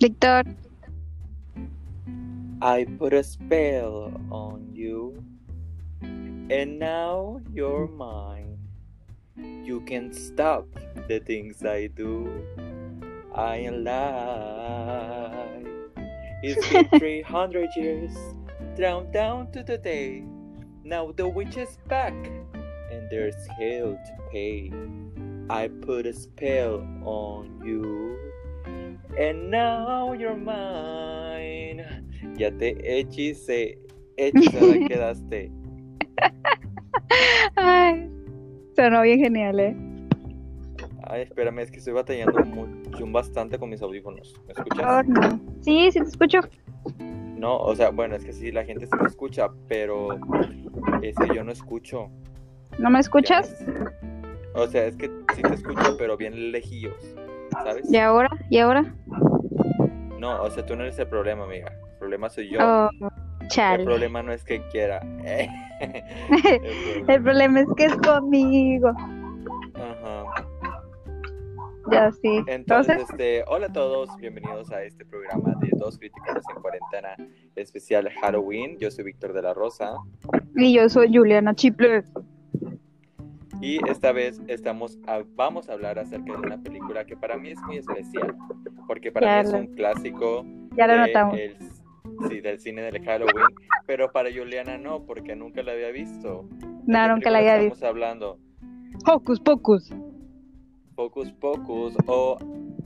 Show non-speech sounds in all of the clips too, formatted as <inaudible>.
Víctor. I put a spell on you, and now you're mine. You can stop the things I do. I am alive. It's been <laughs> 300 years, down down to the day. Now the witch is back, and there's hell to pay. I put a spell on you, and now you're mine. Ya te hechicé, hechizada <laughs> quedaste. Ay, sonó bien genial, ¿eh? Ay, espérame, es que estoy batallando mucho, bastante con mis audífonos. ¿Me escuchas? No. Sí, sí te escucho. No, o sea, bueno, es que sí, la gente sí me escucha, pero es que yo no escucho. ¿No me escuchas? O sea, es que sí te escucho, pero bien lejillos, ¿sabes? ¿Y ahora? ¿Y ahora? No, o sea, tú no eres el problema, amiga. El problema soy yo. Oh, El problema no es que quiera. <laughs> <laughs> El problema es que es conmigo. Ajá. Ya sí. Entonces, Entonces, este, hola a todos, bienvenidos a este programa de Dos Críticos en Cuarentena especial Halloween. Yo soy Víctor de la Rosa y yo soy Juliana Chiple. Y esta vez estamos a- vamos a hablar acerca de una película que para mí es muy especial, porque para Ya mí es lo- un clásico Ya lo de notamos. el- sí, del cine del Halloween, pero para Juliana no, porque nunca la había visto. ¿De No, nunca la había estamos visto. hablando? Hocus Pocus. Pocus Pocus o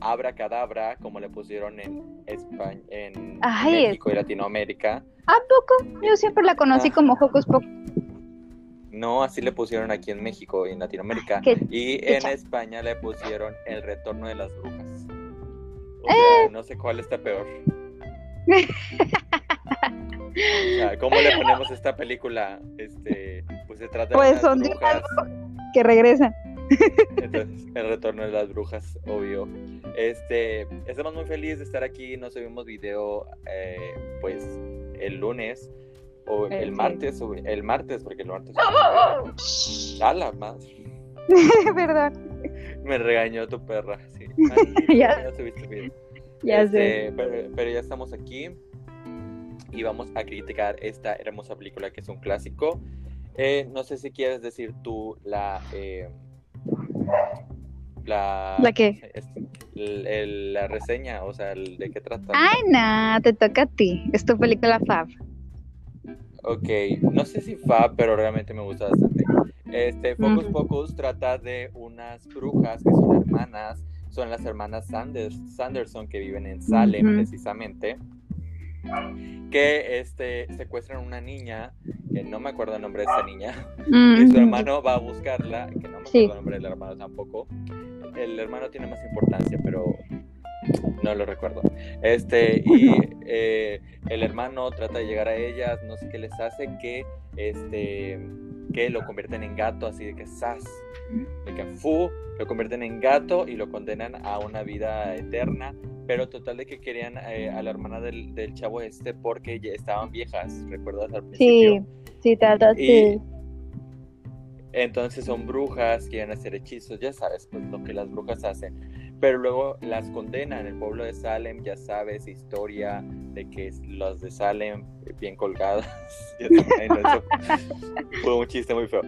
Abracadabra, como le pusieron en España, en Ay, México y Latinoamérica. ¿A poco? Yo siempre la conocí Ah. como Hocus Pocus. No, así le pusieron aquí en México y en Latinoamérica. Qué- Y qué en cha- España le pusieron El Retorno de las Brujas. O Eh. no sé cuál está peor. O sea, ¿Cómo le ponemos a esta película? Este, pues se trata de Pues unas son de brujas. Que regresan. Entonces, el retorno de las brujas, obvio. Este, estamos muy felices de estar aquí. No subimos video, eh, pues, el lunes o el martes, o el martes, porque el martes. A la madre. <laughs> Perdón. Me regañó tu perra, sí. <laughs> Ay, Ya. no subiste video. Ya Este, sé. Pero, pero ya estamos aquí y vamos a criticar esta hermosa película que es un clásico. Eh, no sé si quieres decir tú la. eh, la, ¿La qué? el- el- la reseña, o sea, el- de qué trata. Ay, no, te toca a ti. Es tu película Fab. Ok, no sé si fa, pero realmente me gusta bastante. Este, Focus Ujú. Pocus trata de unas brujas que son hermanas, son las hermanas Sanders, Sanderson que viven en Salem precisamente, que este, secuestran una niña, que no me acuerdo el nombre de esta niña, <laughs> y su hermano va a buscarla, que no me acuerdo Sí. el nombre del hermano tampoco. El hermano tiene más importancia, pero no lo recuerdo. Este, y eh, el hermano trata de llegar a ellas, no sé qué les hace, que este que lo convierten en gato, así de que sas, de que fu, lo convierten en gato y lo condenan a una vida eterna, pero total de que querían eh, a la hermana del, del chavo este porque ya estaban viejas, ¿recuerdas al principio? Sí, sí, trata Y sí. entonces son brujas, quieren hacer hechizos, ya sabes, pues lo que las brujas hacen. Pero luego las condenan. El pueblo de Salem, ya sabes, historia de que los de Salem eh, bien colgadas. <laughs> <laughs> Fue un chiste muy feo.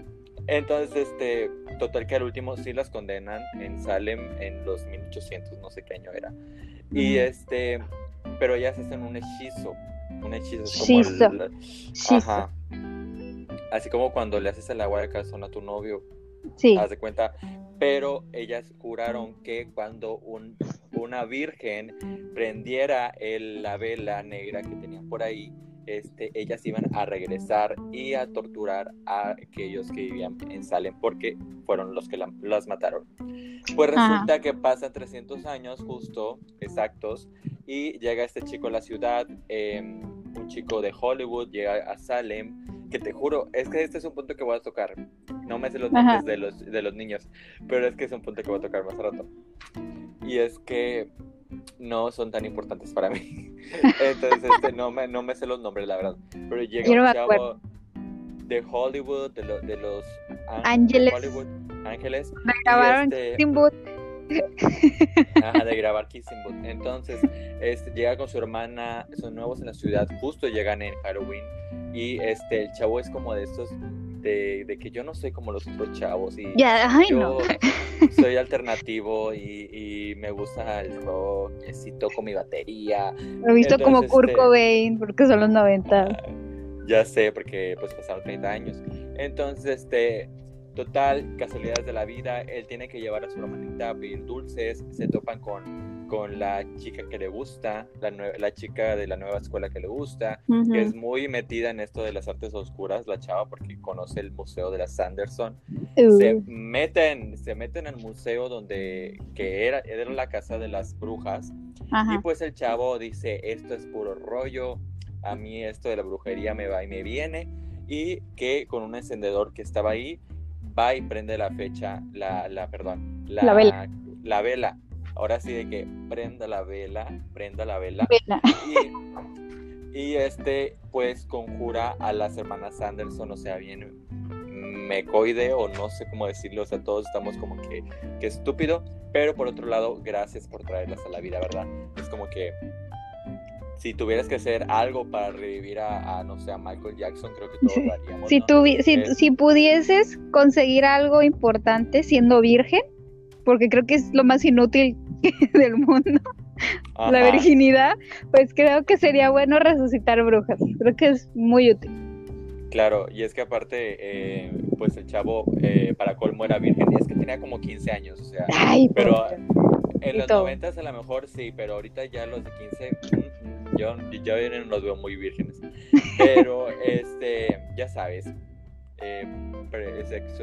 Entonces, este, total que al último sí las condenan en Salem en los 1800, no sé qué año era. Y este, pero ellas hacen un hechizo. Un hechizo como el- Ajá. Así como cuando le haces el agua de calzón a tu novio, sí. haz de cuenta. Pero ellas juraron que cuando un, una virgen prendiera el- la vela negra que tenían por ahí, este, ellas iban a regresar y a torturar a aquellos que vivían en Salem porque fueron los que la- las mataron. Pues Ajá. resulta que pasan 300 años justo, exactos, y llega este chico a la ciudad, eh, un chico de Hollywood, llega a Salem, que te juro, es que este es un punto que voy a tocar. No me sé los nombres de los, de los niños, pero es que es un punto que voy a tocar más rato. Y es que no son tan importantes para mí. <laughs> Entonces, este, no, me, no me sé los nombres, la verdad. Pero llega no un chavo de Hollywood, de, lo- de los Ángeles. Hollywood Ángeles. Me grabaron este-. <laughs> Ajá, de grabar Kissing Booth. Entonces, este, llega con su hermana, son nuevos en la ciudad, justo llegan en Halloween. Y este, el chavo es como de estos, de, de que yo no soy como los otros chavos. Y Ya, ay, yo no. <laughs> soy alternativo y, y me gusta el rock, y toco mi batería. Lo he visto como Entonces, Kurt este- Cobain, porque son los 90. Ya sé, porque pues pasaron 30 años. Entonces, este, total, casualidades de la vida, él tiene que llevar a su hermanita a pedir dulces, se topan con, con la chica que le gusta, la, la chica de la nueva escuela que le gusta, que es muy metida en esto de las artes oscuras, la chava, porque conoce el museo de la Sanderson. Uh, Se meten, se meten al museo donde, que era, era la casa de las brujas, y pues el chavo dice, esto es puro rollo, a mí esto de la brujería me va y me viene, y que con un encendedor que estaba ahí, va y prende la fecha, la, la perdón, la, La vela. la vela. Ahora sí de que prenda la vela, prenda la vela, Vela. y, y este pues conjura a las hermanas Anderson, o sea, bien mecoide o no sé cómo decirlo, o sea, todos estamos como que, que estúpido, pero por otro lado, gracias por traerlas a la vida, ¿verdad? Es como que si tuvieras que hacer algo para revivir a, a, no sé, a Michael Jackson, creo que todos Sí. lo <laughs> haríamos. Si, ¿no? si, si pudieses conseguir algo importante siendo virgen, porque creo que es lo más inútil <laughs> del mundo, la virginidad, pues creo que sería bueno resucitar brujas. Creo que es muy útil. Claro, y es que aparte, eh, pues el chavo, eh, para colmo era virgen, y es que tenía como 15 años, o sea, Ay, Pero en los todo. 90 a lo mejor sí, pero ahorita ya los de 15, mm, mm, yo, yo no los veo muy vírgenes. Pero, este, ya sabes, eh,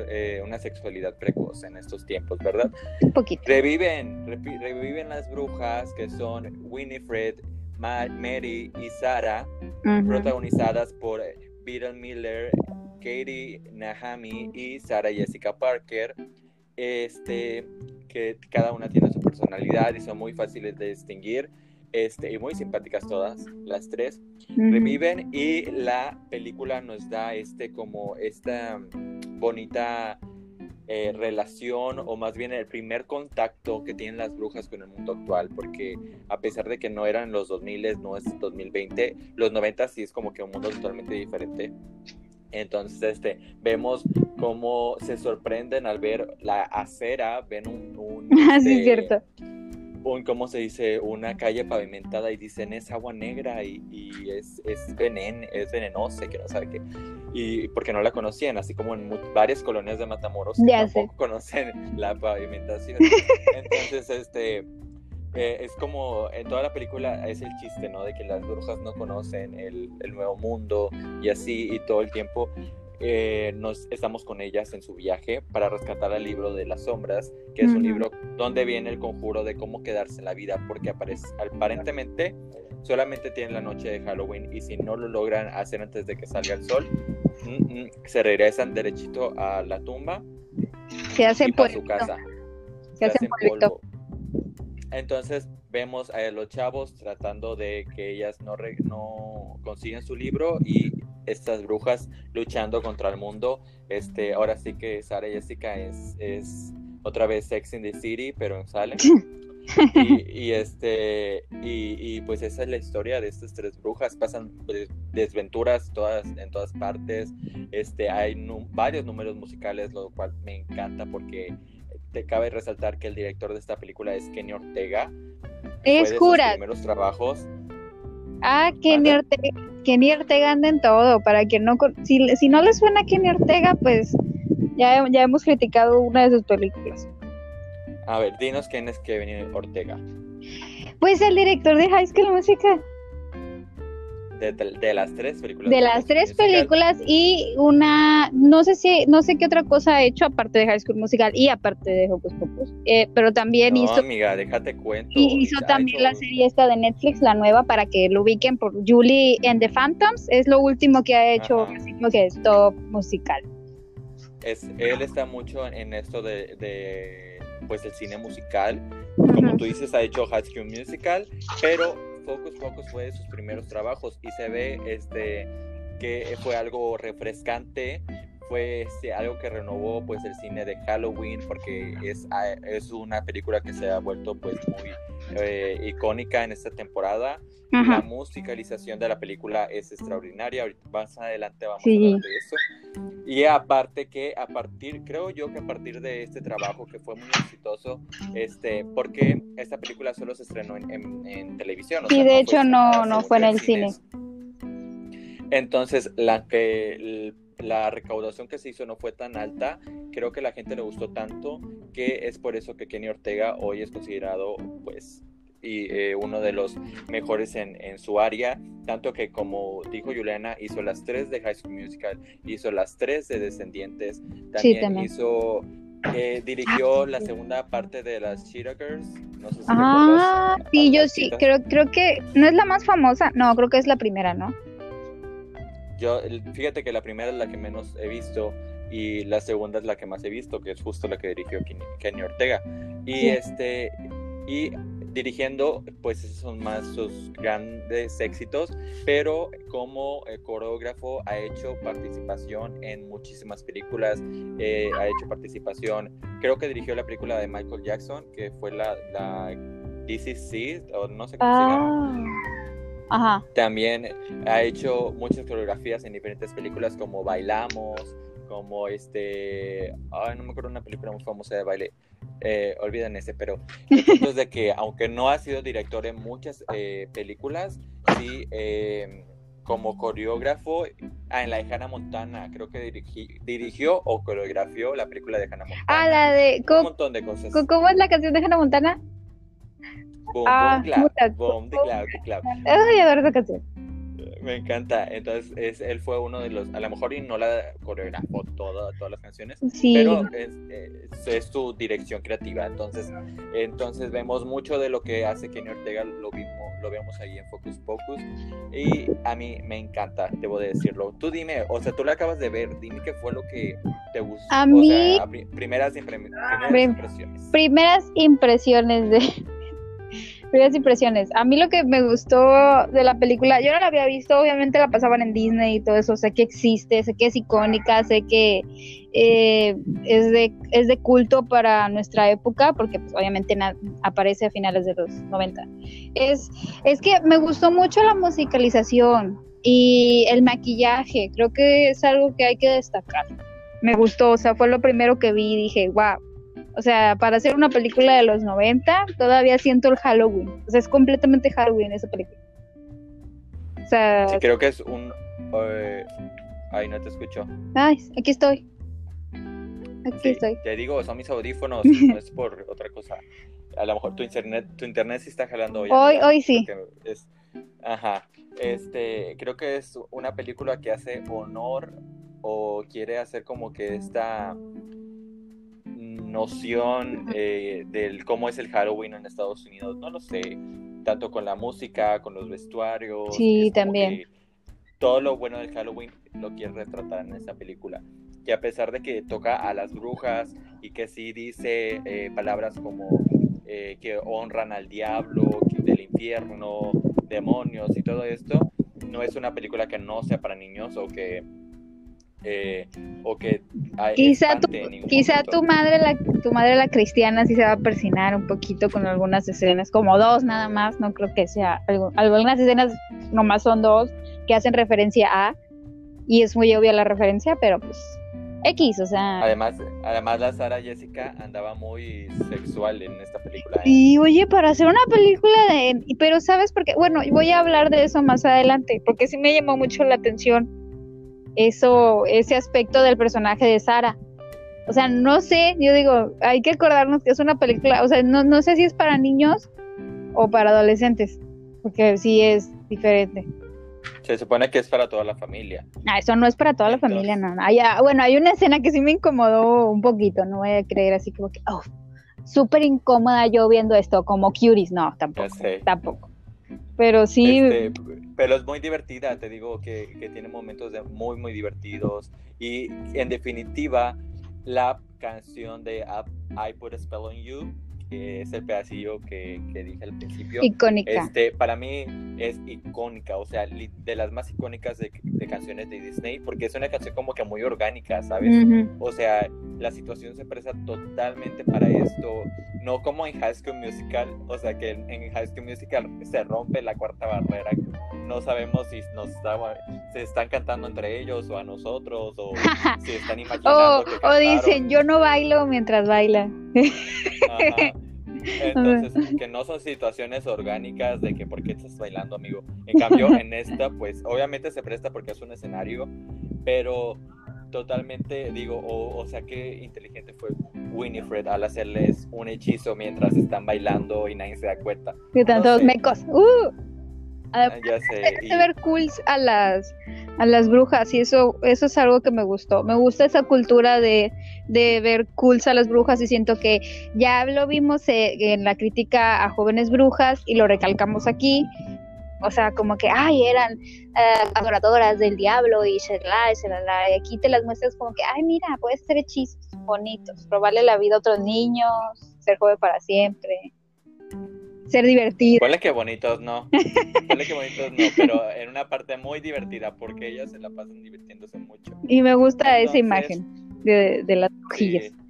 eh, una sexualidad precoz en estos tiempos, ¿verdad? un poquito. Reviven, repi- reviven las brujas que son Winifred, Ma- Mary y Sarah, Ujú. protagonizadas por eh, Beetle Miller, Katie Nahami y Sarah Jessica Parker. Este, que cada una tiene su personalidad y son muy fáciles de distinguir. Este, y muy simpáticas todas, las tres. Ujú. Reviven y la película nos da este como esta bonita eh, relación o más bien el primer contacto que tienen las brujas con el mundo actual porque a pesar de que no eran los 2000 no es 2020 los 90 sí es como que un mundo totalmente diferente entonces este vemos cómo se sorprenden al ver la acera ven un, un, <laughs> Ah, sí, es este, cierto. Un, ¿cómo se dice? Una calle pavimentada y dicen es agua negra y, y es, es, venen, es venenosa, que no sabe qué. Y porque no la conocían, así como en varias colonias de Matamoros que Ya sé. tampoco conocen la pavimentación. <laughs> Entonces, este, eh, es como en toda la película es el chiste, ¿no? De que las brujas no conocen el, el nuevo mundo y así, y todo el tiempo eh, nos estamos con ellas en su viaje para rescatar el libro de las sombras, que es un libro donde viene el conjuro de cómo quedarse en la vida, porque aparece, aparentemente solamente tienen la noche de Halloween y si no lo logran hacer antes de que salga el sol, mm, mm, se regresan derechito a la tumba Se hace y para su pueblito. casa. Se hace hacen pueblito. polvo. Entonces vemos a los chavos tratando de que ellas no, re- no consigan su libro y estas brujas luchando contra el mundo. Este, ahora sí que Sara Jessica es, es otra vez Sex in the City, pero en Salem. y, <laughs> y, este y, y, pues esa es la historia de estas tres brujas pasan pues, desventuras todas en todas partes este hay varios números musicales lo cual me encanta porque te cabe resaltar que el director de esta película es Kenny Ortega Es de sus primeros trabajos Ah, Kenny. Ortega, Kenny Ortega anda en todo. Para quien no, si, si no le suena a Kenny Ortega, pues ya, ya hemos criticado una de sus películas. a ver dinos quién es Kenny Ortega Pues el director de High School Musical, de, las tres películas de las tres Musical. películas y una, no sé si, no sé qué otra cosa ha hecho aparte de High School Musical y aparte de Hocus Pocus, eh, pero también no hizo, amiga déjate cuento y hizo también hecho- la serie esta de Netflix, la nueva, para que lo ubiquen por Julie and the Phantoms, es lo último que ha hecho, Ajá. así como que es top musical. es, él está mucho en, esto de, de, pues el cine musical. Como tú dices, ha hecho High School Musical, pero Focus Focus fue de sus primeros trabajos y se ve este que fue algo refrescante fue este, algo que renovó pues el cine de Halloween porque es, ah, es una película que se ha vuelto pues muy eh, icónica en esta temporada. La musicalización de la película es extraordinaria. Ahorita más adelante vamos a hablar de eso. Y aparte que a partir, creo yo que a partir de este trabajo que fue muy exitoso, este, porque esta película solo se estrenó en, en, televisión. Sí, de hecho no, no fue en el cine. Entonces, la que la recaudación que se hizo no fue tan alta, creo que la gente le gustó tanto que es por eso que Kenny Ortega hoy es considerado pues y eh, uno de los mejores en, en, su área, tanto que como dijo Juliana, hizo las tres de High School Musical, hizo las tres de Descendientes, también, hizo, eh, dirigió la segunda parte de las Cheetah Girls, no sé si Ah, sí, yo sí, creo, creo que no es la más famosa, no, creo que es la primera, ¿no? Yo, fíjate que la primera es la que menos he visto y la segunda es la que más he visto, que es justo la que dirigió Kenny, Ortega. Y este y dirigiendo, pues esos son más sus grandes éxitos, pero como eh, coreógrafo ha hecho participación en muchísimas películas, eh, ha hecho participación, creo que dirigió la película de Michael Jackson, que fue la, la DCC, o no sé cómo se llama. Ah. También ha hecho muchas coreografías en diferentes películas como Bailamos, como este, ay, no me acuerdo una película muy famosa de baile, eh, olviden ese, pero el <laughs> punto es de que aunque no ha sido director en muchas eh, películas, sí em, como coreógrafo ah, en la de Hannah Montana, creo que dirigió o coreografió la película de Hannah Montana. Ah, la de... Un montón de cosas. ¿Cómo es la canción de Hannah Montana? Boom, ah, boom, clap, boom, de clap, de clap. Ay, adoro esa canción. Me encanta. Entonces, es, él fue uno de los, a lo mejor y no la coreografó toda, todas las canciones, sí. pero es, es, su dirección creativa. Entonces, entonces vemos mucho de lo que hace Kenny Ortega, lo vimos, lo vemos ahí en Focus Pocus. Y a mí me encanta, debo de decirlo. Tú dime, o sea, tú la acabas de ver, dime qué fue lo que te gustó. A mí. Sea, primeras, primeras impresiones. Primeras impresiones de primeras impresiones. A mí lo que me gustó de la película, yo no la había visto, obviamente la pasaban en Disney y todo eso, sé que existe, sé que es icónica, sé que eh, es, de, es de culto para nuestra época, porque pues, obviamente aparece a finales de los 90. Es, es que me gustó mucho la musicalización y el maquillaje, creo que es algo que hay que destacar. Me gustó, o sea, fue lo primero que vi y dije, wow, o sea, para hacer una película de los 90, todavía siento el Halloween. O sea, es completamente Halloween esa película. O sea... Sí, creo que es un... Eh, ay, no te escucho. Ay, aquí estoy. Aquí estoy. Te digo, son mis audífonos, no es por <laughs> otra cosa. A lo mejor tu internet, tu internet sí está jalando hoy. Hoy, hoy sí. ajá. Este, creo que es una película que hace honor o quiere hacer como que esta noción eh, del cómo es el Halloween en Estados Unidos, no lo sé, tanto con la música, con los vestuarios. Sí, también. Todo lo bueno del Halloween lo quiere retratar en esta película. Y a pesar de que toca a las brujas y que sí dice eh, palabras como eh, que honran al diablo, del infierno, demonios y todo esto, no es una película que no sea para niños o que eh, o que quizá tu, quizá tu madre la tu madre la cristiana sí se va a persinar un poquito con algunas escenas como dos nada más no creo que sea algo, algunas escenas nomás son dos que hacen referencia a y es muy obvia la referencia pero pues X, o sea. Además, además la Sara Jessica andaba muy sexual en esta película. ¿eh? Y oye, para hacer una película de, pero sabes por qué, bueno, voy a hablar de eso más adelante, porque sí me llamó mucho la atención eso, ese aspecto del personaje de Sara. O sea, no sé, yo digo, hay que acordarnos que es una película, o sea, no, no sé si es para niños o para adolescentes, porque sí es diferente. Se supone que es para toda la familia. Ah, eso no es para toda la familia, no. Hay, bueno, hay una escena que sí me incomodó un poquito, no voy a creer así como que, oh, súper incómoda yo viendo esto, como cuties, no, tampoco, tampoco. Pero sí. Este, pero es muy divertida, te digo que, que, tiene momentos de muy, muy divertidos. Y en definitiva, la canción de I Put a Spell on You, que es el pedacillo que, que dije al principio. Icónica. Este, para mí es icónica, o sea, de las más icónicas de, de canciones de Disney, porque es una canción como que muy orgánica, ¿sabes? Ujú. O sea, la situación se presta totalmente para esto, no como en High School Musical, o sea, que en, en High School Musical se rompe la cuarta barrera, no sabemos si nos está- se están cantando entre ellos o a nosotros, o <laughs> si están imaginando O, que o dicen, yo no bailo mientras baila. Ajá. Entonces, que no son situaciones orgánicas de que por qué estás bailando, amigo. En cambio, en esta, pues obviamente se presta porque es un escenario, pero totalmente digo, o, o sea, qué inteligente fue Winifred al hacerles un hechizo mientras están bailando y nadie se da cuenta. Que están No sé. mecos. ¡Uh! Ah, Ya sé. y- hace ver cool a las a las brujas y eso eso es algo que me gustó me gusta esa cultura de, de ver cool a las brujas y siento que ya lo vimos eh, en la crítica a jóvenes brujas y lo recalcamos aquí o sea como que ay eran eh, adoradoras del diablo y shalala, y shalala, y aquí te las muestras como que ay mira puedes hacer hechizos bonitos robarle la vida a otros niños ser joven para siempre ser divertido Ponle que bonitos no. <laughs> Ponle que bonitos no, pero en una parte muy divertida porque ellas se la pasan divirtiéndose mucho. y me gusta esa imagen de, de las brujillas Sí.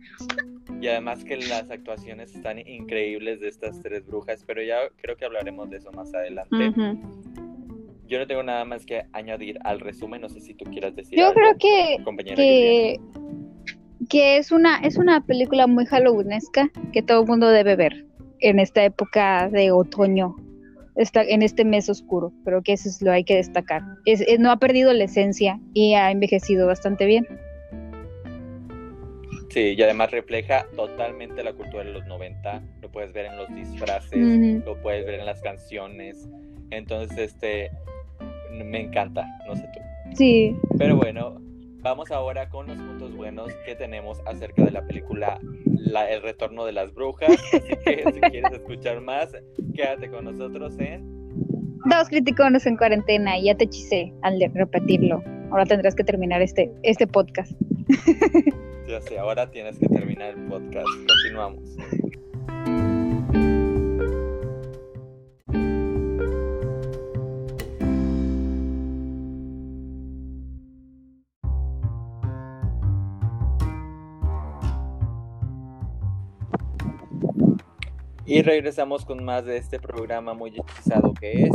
Y además que las actuaciones están increíbles de estas tres brujas, pero ya creo que hablaremos de eso más adelante. Yo no tengo nada más que añadir al resumen, no sé si tú quieras decir Yo algo, creo que, que, que es una es una película muy halloweenesca que todo el mundo debe ver en esta época de otoño, esta, en este mes oscuro. Creo que eso es lo hay que destacar. Es, es- no ha perdido la esencia y ha envejecido bastante bien. Sí, y además refleja totalmente la cultura de los 90, lo puedes ver en los disfraces, lo puedes ver en las canciones, entonces este me encanta, no sé tú. Sí, Pero bueno, vamos ahora con los puntos buenos que tenemos acerca de la película la- El retorno de las brujas. Así que <laughs> si quieres escuchar más, quédate con nosotros en... dos criticones en cuarentena y ya te hechicé al de repetirlo. Ahora tendrás que terminar este, este podcast. <laughs> Ya sé, ahora tienes que terminar el podcast. Continuamos. Y regresamos con más de este programa muy hechizado que es...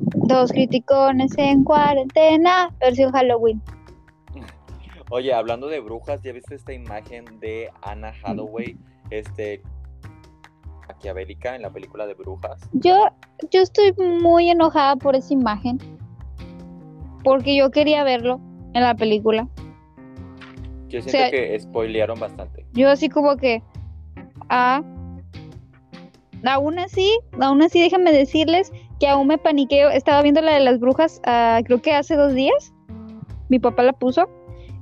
Dos criticones en cuarentena, versión Halloween. <laughs> Oye, hablando de brujas, ¿ya viste esta imagen de Anna Hathaway, este maquiavélica en la película de brujas? Yo, yo estoy muy enojada por esa imagen. Porque yo quería verlo en la película. Yo siento sea- que spoilearon bastante. Yo así como que. Ah. Aún así, aún así déjenme decirles que aún me paniqueo. Estaba viendo la de las brujas, ah, creo que hace dos días. Mi papá la puso.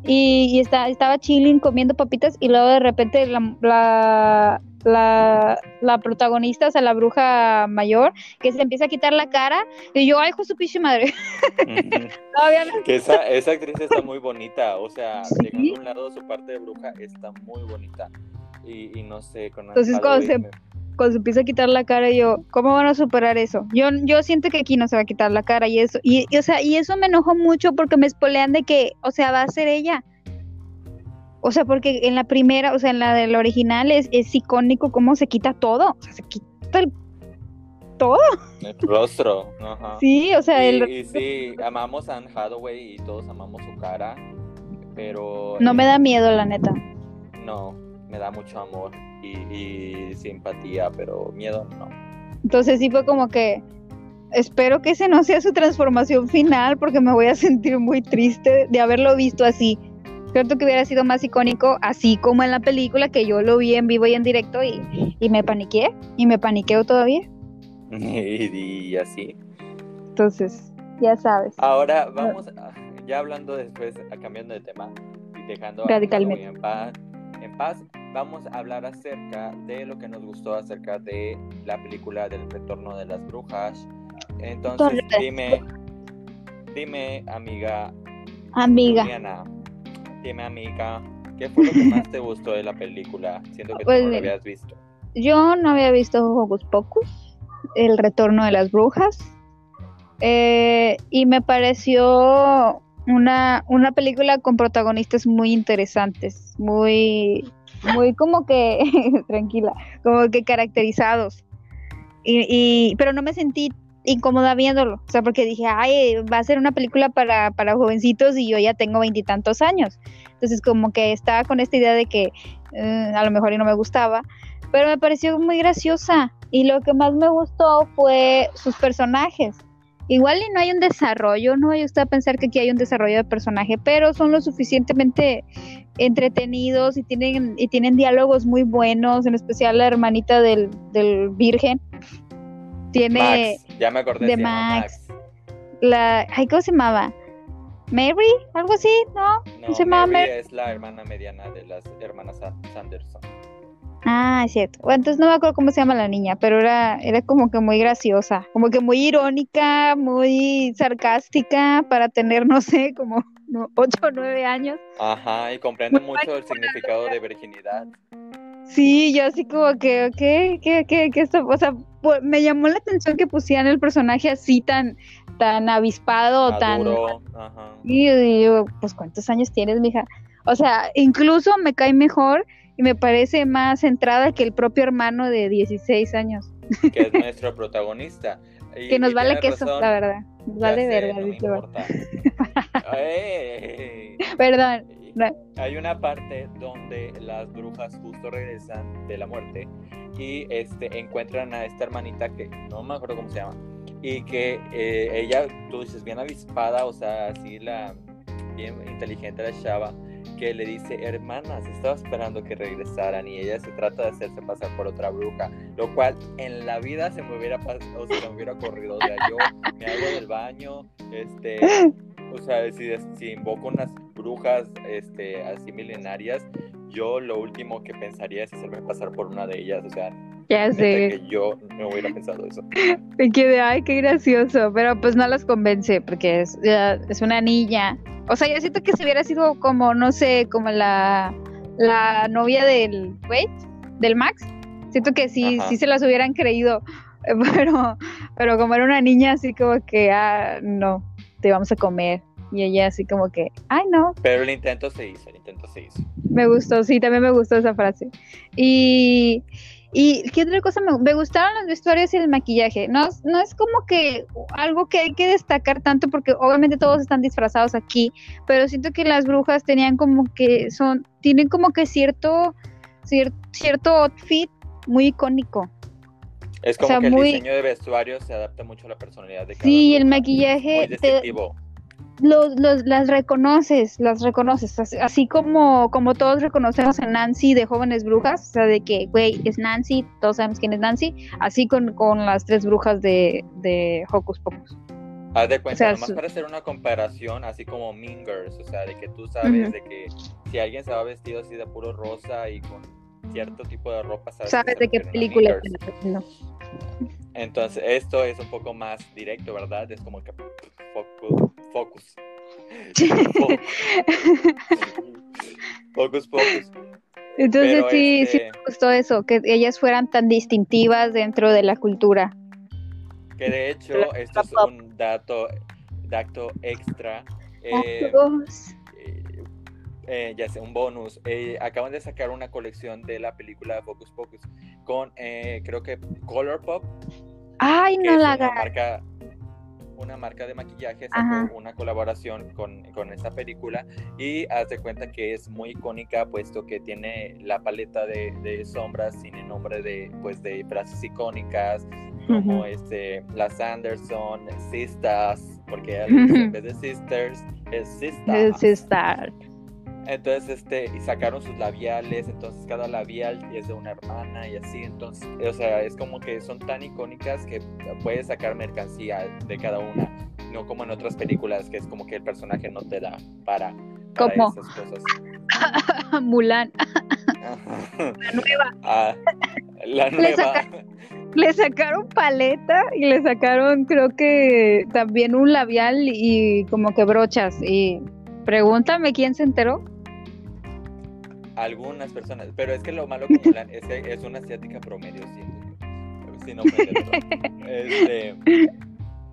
Y, y está, estaba chilling comiendo papitas. Y luego de repente la, la, la, la protagonista, o sea, la bruja mayor, que se empieza a quitar la cara. Y yo, ay, hijo su pinche madre. <laughs> No que esa, esa actriz está muy bonita, o sea, Sí. dejando a un lado su parte de bruja, está muy bonita. Y, y no sé, con Entonces, cuando se- cuando se empieza a quitar la cara yo, ¿cómo van a superar eso? Yo, yo siento que aquí no se va a quitar la cara y eso, y, y, o sea, y eso me enojó mucho porque me espolean de que, o sea, va a ser ella. O sea, porque en la primera, o sea, en la del original es, es icónico cómo se quita todo. O sea, se quita el todo. el rostro. Ajá. Sí, o sea, y, el, y sí, amamos a Anne Hathaway y todos amamos su cara, pero... no me da miedo, la neta. No, me da mucho amor y, y simpatía, pero miedo no. Entonces sí fue como que espero que ese no sea su transformación final porque me voy a sentir muy triste de haberlo visto así. Cierto que hubiera sido más icónico así como en la película que yo lo vi en vivo y en directo y, y me paniqué y me paniqueo todavía. <laughs> y, así. Entonces, ya sabes. Ahora vamos, a- ya hablando después, a- cambiando de tema y dejando Radicalmente. En paz, en paz, vamos a hablar acerca de lo que nos gustó acerca de la película del retorno de las brujas. Entonces, dime, dime, amiga Amiga, dime, amiga, ¿qué fue lo que <laughs> más te gustó de la película? Siento que tú Pues no lo habías visto. yo no había visto Hocus Pocus, El Retorno de las Brujas, eh, y me pareció una, una película con protagonistas muy interesantes, muy, muy como que, <laughs> tranquila, como que caracterizados. Y, pero no me sentí incómoda viéndolo, o sea, porque dije, ay, va a ser una película para, para jovencitos y yo ya tengo veintitantos años. Entonces como que estaba con esta idea de que eh, a lo mejor y no me gustaba, pero me pareció muy graciosa y lo que más me gustó fue sus personajes. Igual y no hay un desarrollo, no vaya usted a pensar que aquí hay un desarrollo de personaje, pero son lo suficientemente entretenidos y tienen, y tienen diálogos muy buenos, en especial la hermanita del, del virgen. Tiene Max, ya me acordé de Max. La, ay, ¿cómo se llamaba? Mary, algo así, ¿no? No, se Mary Mary? es la hermana mediana de las hermanas Sa- Sanderson. Ah, es cierto. Bueno, entonces no me acuerdo cómo se llama la niña, pero era, era como que muy graciosa, como que muy irónica, muy sarcástica para tener, no sé, como ocho o nueve años. Ajá, y comprende Muy mucho el significado de virginidad. Sí, yo así como que, ¿qué, qué, qué? O sea, me llamó la atención que pusieran el personaje así tan, tan avispado, tan... Ajá. Y yo digo, pues ¿cuántos años tienes, mija? O sea, incluso me cae mejor y me parece más centrada que el propio hermano de 16 años. que es <laughs> nuestro protagonista. Y- Que nos vale queso, razón, la verdad. Nos ya vale verga, no. <laughs> Perdón. No. Hay una parte donde las brujas justo regresan de la muerte y este encuentran a esta hermanita que no me acuerdo cómo se llama y que eh, ella, tú dices, bien avispada, o sea, así la bien inteligente la chava, que le dice, hermanas, estaba esperando que regresaran y ella se trata de hacerse pasar por otra bruja, lo cual en la vida se me hubiera o se me hubiera ocurrido, o sea, yo me hago del baño, este, o sea, si, si invoco unas brujas, este, así milenarias, yo lo último que pensaría es hacerme pasar por una de ellas, o sea, Ya sé. que yo no hubiera pensado eso. <laughs> Me quedé, ay, qué gracioso. Pero pues no las convence porque es, es una niña. O sea, yo siento que si hubiera sido como, no sé, como la, la novia del, wait, del Max. Siento que sí, Ajá. sí se las hubieran creído. <laughs> Pero, pero como era una niña, así como que, ah, no, te vamos a comer. Y ella así como que, ay, no, Pero el intento se hizo, el intento se hizo. me gustó, sí, también me gustó esa frase. Y, y ¿qué otra cosa? Me, me gustaron los vestuarios y el maquillaje. No, no es como que algo que hay que destacar tanto porque obviamente todos están disfrazados aquí, pero siento que las brujas tenían como que son, tienen como que cierto, cier- cierto outfit muy icónico. Es O como sea, que el muy- diseño de vestuario se adapta mucho a la personalidad de cada Sí, el maquillaje Muy te-. Los, los, las reconoces, las reconoces, así, así como, como todos reconocemos a Nancy de Jóvenes Brujas, o sea, de que, güey, es Nancy, todos sabemos quién es Nancy, así con, con las tres brujas de, de Hocus Pocus. Haz de cuenta, O sea, nomás su- para hacer una comparación, así como Mean Girls, o sea, de que tú sabes de que si alguien se va vestido así de puro rosa y con cierto tipo de ropa, sabes, ¿Sabes que de qué película hablando? Entonces, esto es un poco más directo, ¿verdad? Es como que focus. Focus. Focus, focus. Entonces Pero, sí, sí este- me gustó eso, que ellas fueran tan distintivas dentro de la cultura. Que de hecho, esto es un dato, dato extra. eh. Eh, ya sé, un bonus. Eh, acaban de sacar una colección de la película Focus Pocus con, eh, creo que Colourpop, Ay, que no la una marca, una marca de maquillaje, sacó Ajá. una colaboración con, con esa película y haz de cuenta que es muy icónica puesto que tiene la paleta de, de sombras sin el nombre de, pues, de frases icónicas como este, las Anderson, Sisters, porque <laughs> en vez de Sisters es. Entonces, este, y sacaron sus labiales, entonces cada labial es de una hermana y así, entonces, o sea, es como que son tan icónicas que puedes sacar mercancía de cada una, no como en otras películas que es como que el personaje no te da para, para esas cosas. <laughs> Mulan. <laughs> La nueva. la Le nueva. saca- Le sacaron paleta y le sacaron creo que también un labial y como que brochas. Y pregúntame quién se enteró. Algunas personas, pero es que lo malo con Mulan es que es una asiática promedio, siento yo. Si no este,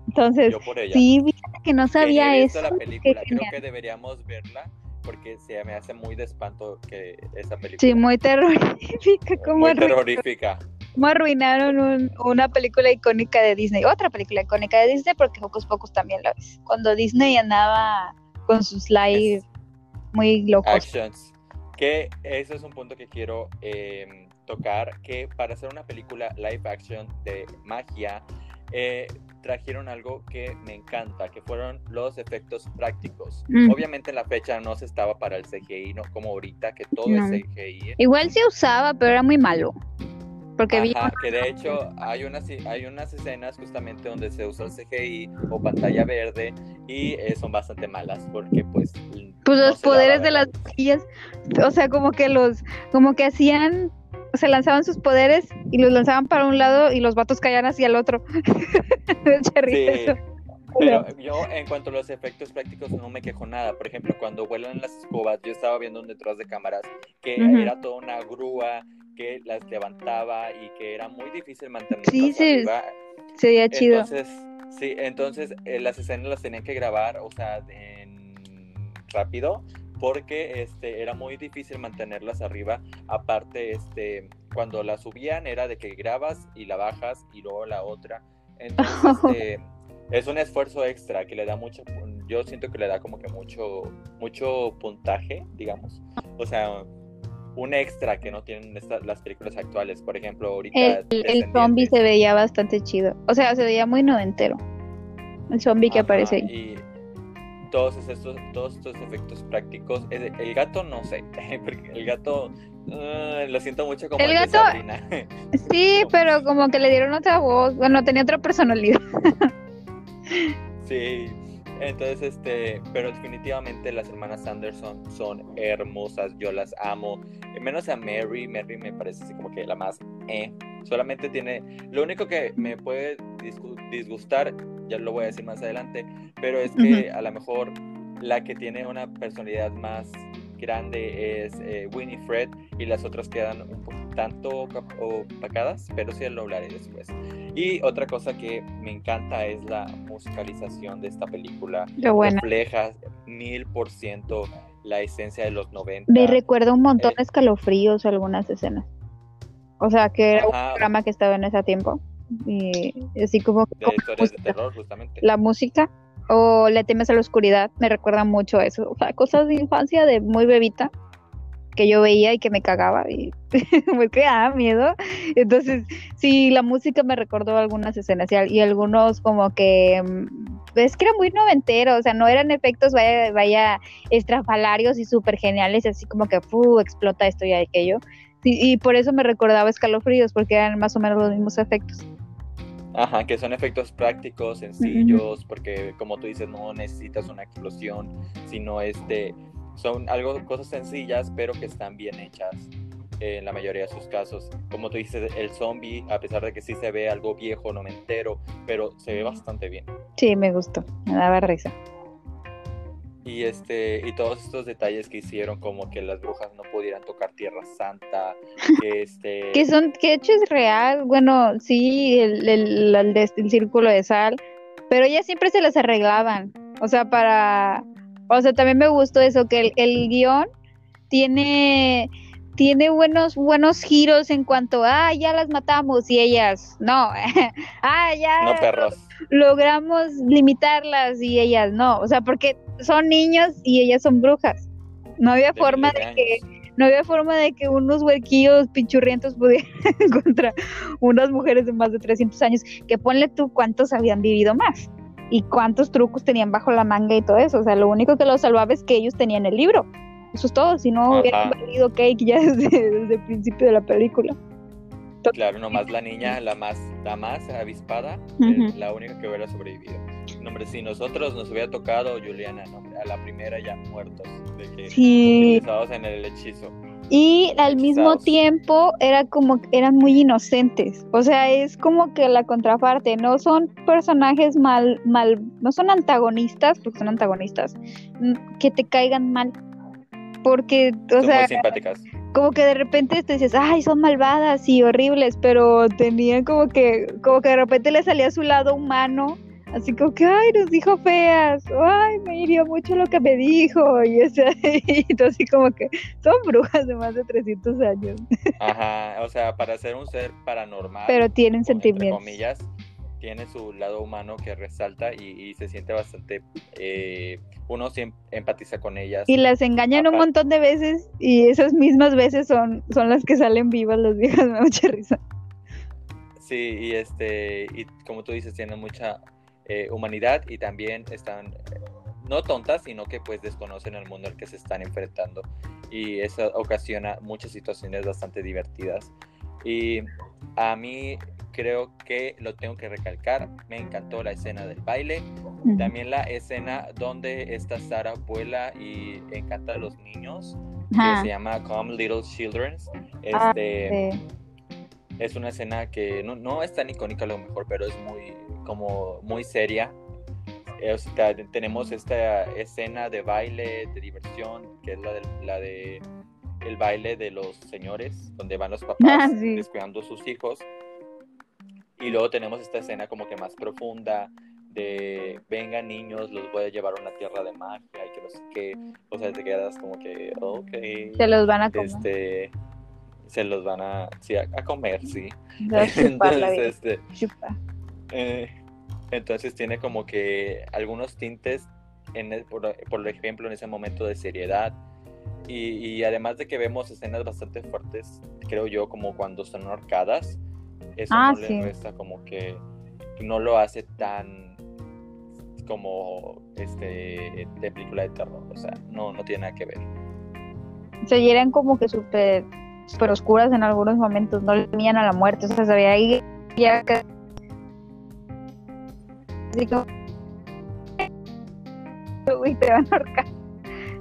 Entonces, yo por ella. sí, que no sabía eso. la película, creo genial. que deberíamos verla porque se me hace muy de espanto que esa película. Sí, muy terrorífica. <laughs> ¿Cómo, muy terrorífica. cómo arruinaron un- una película icónica de Disney? Otra película icónica de Disney, porque Pocos Pocos también lo es. Cuando Disney andaba con sus live muy locos. Actions. Que eso es un punto que quiero eh, tocar, que para hacer una película live action de magia, eh, trajeron algo que me encanta, que fueron los efectos prácticos. Mm. Obviamente en la fecha no se estaba para el CGI, no como ahorita, que todo No. es CGI. Igual se usaba, pero era muy malo. Porque vi Ajá, que de hecho hay unas, hay unas escenas justamente donde se usa el CGI o pantalla verde y eh, son bastante malas porque pues... pues no los poderes de las chiquillas, o sea, como que los, como que hacían, se lanzaban sus poderes y los lanzaban para un lado y los vatos caían hacia el otro. <laughs> Sí, eso. Pero yo en cuanto a los efectos prácticos no me quejo nada. Por ejemplo, cuando vuelan las escobas, yo estaba viendo un detrás de cámaras que Ujú. era toda una grúa que las levantaba y que era muy difícil mantenerlas Sí, sí, arriba. Se veía chido. Entonces, sí, entonces eh, las escenas las tenían que grabar, o sea, en rápido, porque este era muy difícil mantenerlas arriba. Aparte, este, cuando la subían era de que grabas y la bajas y luego la otra. Entonces, <laughs> este, es un esfuerzo extra que le da mucho, yo siento que le da como que mucho, mucho puntaje, digamos. O sea, un extra que no tienen esta- las películas actuales. Por ejemplo, ahorita El, el- zombie se veía bastante chido. O sea, se veía muy noventero. El zombie que Ajá, aparece ahí. Y todos estos, todos estos efectos prácticos. El, el gato no sé, <laughs> porque el gato ah, lo siento mucho como El gato-. <laughs> Sí, pero como que le dieron otra voz. Bueno, tenía otra personalidad. sí. Entonces, este, pero definitivamente las hermanas Anderson son hermosas, yo las amo. Menos a Mary, Mary me parece así como que la más eh. Solamente tiene, lo único que me puede disgu- disgustar, ya lo voy a decir más adelante, pero es que a lo mejor la que tiene una personalidad más grande es eh, Winifred y las otras quedan un poco tanto opa- opacadas, pero sí lo hablaré después. Y otra cosa que me encanta es la musicalización de esta película. Buena. Refleja mil por ciento la esencia de los 90. Me recuerda un montón Eh. de escalofríos algunas escenas. O sea, que era un Ajá. programa que estaba en ese tiempo. Y así como, de como historias de terror, justamente. la música o Le temes a la oscuridad me recuerda mucho a eso. O sea, cosas de infancia de muy bebita que yo veía y que me cagaba y <laughs> me creaba miedo. Entonces, sí, la música me recordó algunas escenas y, al- y algunos como que mm, es que era muy noventero, o sea, no eran efectos vaya, vaya estrafalarios y súper geniales, así como que ¡fu! explota esto y aquello. Y por eso me recordaba escalofríos, porque eran más o menos los mismos efectos. Ajá, que son efectos prácticos, sencillos, porque como tú dices, no necesitas una explosión, sino este, son algo, cosas sencillas, pero que están bien hechas eh, en la mayoría de sus casos. Como tú dices, el zombie, a pesar de que sí se ve algo viejo, no me entero, pero se ve bastante bien. Sí, me gustó, me daba risa. Y este, y todos estos detalles que hicieron, como que las brujas no pudieran tocar Tierra Santa, <laughs> que este. Que son, que hecho es real, bueno, sí, el, el, el círculo de sal, pero ellas siempre se las arreglaban, o sea, para, o sea, también me gustó eso, que el, el guion tiene, tiene buenos, buenos giros en cuanto, ah, ya las matamos, y ellas, no, <laughs> ah, ya No perros. logramos limitarlas, y ellas, no, o sea, porque son niños y ellas son brujas, no había de forma de que no había forma de que unos huequillos pinchurrientos pudieran <laughs> contra unas mujeres de más de 300 años, que ponle tú cuántos habían vivido más y cuántos trucos tenían bajo la manga y todo eso. O sea, lo único que los salvaba es que ellos tenían el libro. Eso es todo, si no hubieran Ajá. valido cake ya <laughs> desde, desde el principio de la película. Claro, nomás la niña, la más, la más avispada, es la única que hubiera sobrevivido. No, hombre, si nosotros nos hubiera tocado Juliana, no, a la primera ya muertos, de que Sí, utilizados en el hechizo. y al mismo tiempo era como eran muy inocentes. O sea, es como que la contraparte, no son personajes mal, mal, no son antagonistas, porque son antagonistas, mm, que te caigan mal. Porque, o Son sea, muy simpáticas. como que de repente te dices, ay, son malvadas y horribles, pero tenían como que, como que de repente le salía su lado humano, así como que, ay, nos dijo feas, ay, me hirió mucho lo que me dijo, y, <laughs> ese, y todo así como que son brujas de más de 300 años. Ajá, o sea, para ser un ser paranormal. Pero tienen entre sentimientos. comillas, tiene su lado humano que resalta y, y se siente bastante, eh, uno em- empatiza con ellas. Y las engañan un montón de veces y esas mismas veces son, son las que salen vivas las viejas, <laughs> me da mucha risa. Sí, y este, y como tú dices, tienen mucha eh, humanidad y también están no tontas, sino que pues desconocen el mundo al que se están enfrentando. Y eso ocasiona muchas situaciones bastante divertidas. Y a mí creo que lo tengo que recalcar, me encantó la escena del baile, también la escena donde esta Sara vuela y encanta a los niños, que se llama Come Little Children. Ah, Este, sí. es una escena que no, no es tan icónica a lo mejor, pero es muy, como muy seria. Eh, o sea, tenemos esta escena de baile, de diversión, que es la de, la de el baile de los señores, donde van los <laughs> papás Ah, sí. descuidando a sus hijos. Y luego tenemos esta escena como que más profunda de vengan niños, los voy a llevar a una tierra de magia y que no sé qué. O sea, te quedas como que, ok. Se los van a comer. Este, se los van a, sí, a, a comer, sí. <laughs> Entonces, este, Chupa. Eh, entonces tiene como que algunos tintes, en el- por, por ejemplo, en ese momento de seriedad. Y, y además de que vemos escenas bastante fuertes, creo yo, como cuando son ahorcadas, eso Ah, no le resta como que no lo hace tan como este de película de terror, o sea, no, no tiene nada que ver. Se eran como que súper súper oscuras en algunos momentos, no le temían a la muerte, o sea, se veía ahí ya que... Así como... Uy, te van a ahorcar,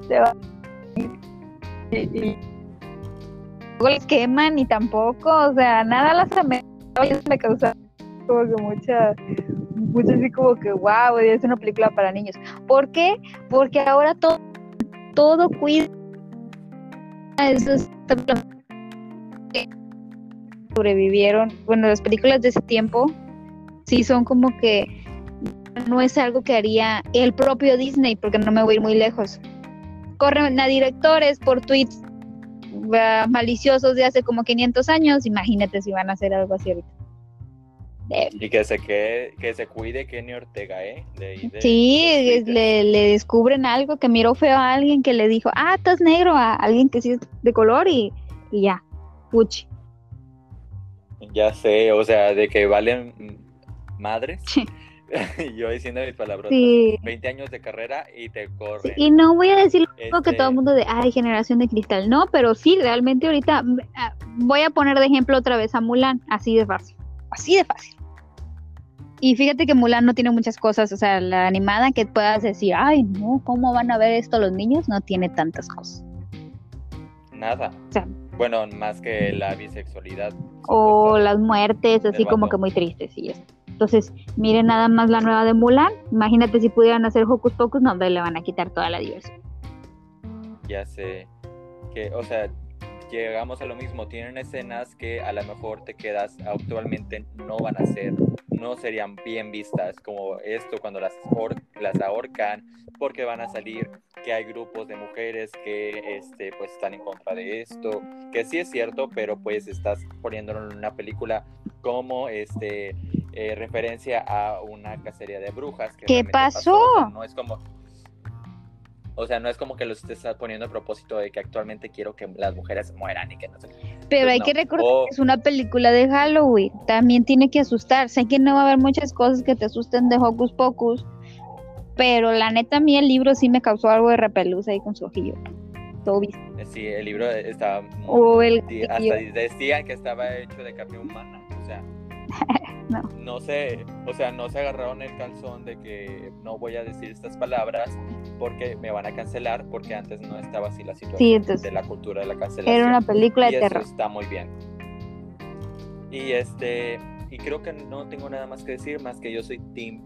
te van y, y- les queman y tampoco, o sea, nada las amenazó y eso me causa como que mucha, mucha así como que wow, es una película para niños. ¿Por qué? Porque ahora todo, todo cuida esos que sobrevivieron. Bueno, las películas de ese tiempo sí son como que no es algo que haría el propio Disney, porque no me voy a ir muy lejos. Corren a directores por tweets maliciosos de hace como 500 años, imagínate si van a hacer algo así ahorita. Eh, Y que se quede, que se cuide Kenny Ortega, ¿eh? De, Sí, de le, le descubren algo que miró feo a alguien que le dijo, ah, estás negro, a alguien que sí es de color y, y ya, puchi. Ya sé, o sea, de que valen <laughs> madres. Sí. <laughs> Yo diciendo mis palabras. Sí. 20 años de carrera y te corren. Y no voy a decir lo mismo que Este- todo el mundo de, ay, generación de cristal, no, pero sí, realmente ahorita mm, ah, voy a poner de ejemplo otra vez a Mulan, así de fácil, así de fácil. Y fíjate que Mulan no tiene muchas cosas, o sea, la animada que puedas decir, ay, no, ¿cómo van a ver esto los niños? No tiene tantas cosas. Nada. O sea, Bueno, más que la bisexualidad. o las muertes, así como que muy tristes y eso. Entonces, miren nada más la nueva de Mulan. Imagínate si pudieran hacer Hocus Pocus, no, le van a quitar toda la diversión. Ya sé. Que, o sea, llegamos a lo mismo. Tienen escenas que a lo mejor te quedas actualmente no van a ser, no serían bien vistas, como esto cuando las, las ahorcan, porque van a salir que hay grupos de mujeres que este, pues están en contra de esto, que sí es cierto, pero pues estás poniéndolo en una película como este eh, referencia a una cacería de brujas. Que ¿Qué realmente pasó? o sea, no es como o sea, no es como que lo estés poniendo a propósito de que actualmente quiero que las mujeres mueran y que no sé. qué. Pero Pues hay no. que recordar O- que es una película de Halloween. También tiene que asustar. Sé que no va a haber muchas cosas que te asusten de Hocus Pocus. Pero la neta, a mí el libro sí me causó algo de repelús ahí con su ojillo. Todo visto. Eh, Sí, el libro estaba muy- O el hasta decían que estaba hecho de carne humana, o sea, <laughs> No. sé, o sea, no se agarraron el calzón de que no voy a decir estas palabras porque me van a cancelar porque antes no estaba así la situación Sí, entonces, de la cultura de la cancelación. era una película y de eso terror. está muy bien. Y este, y creo que no tengo nada más que decir más que yo soy team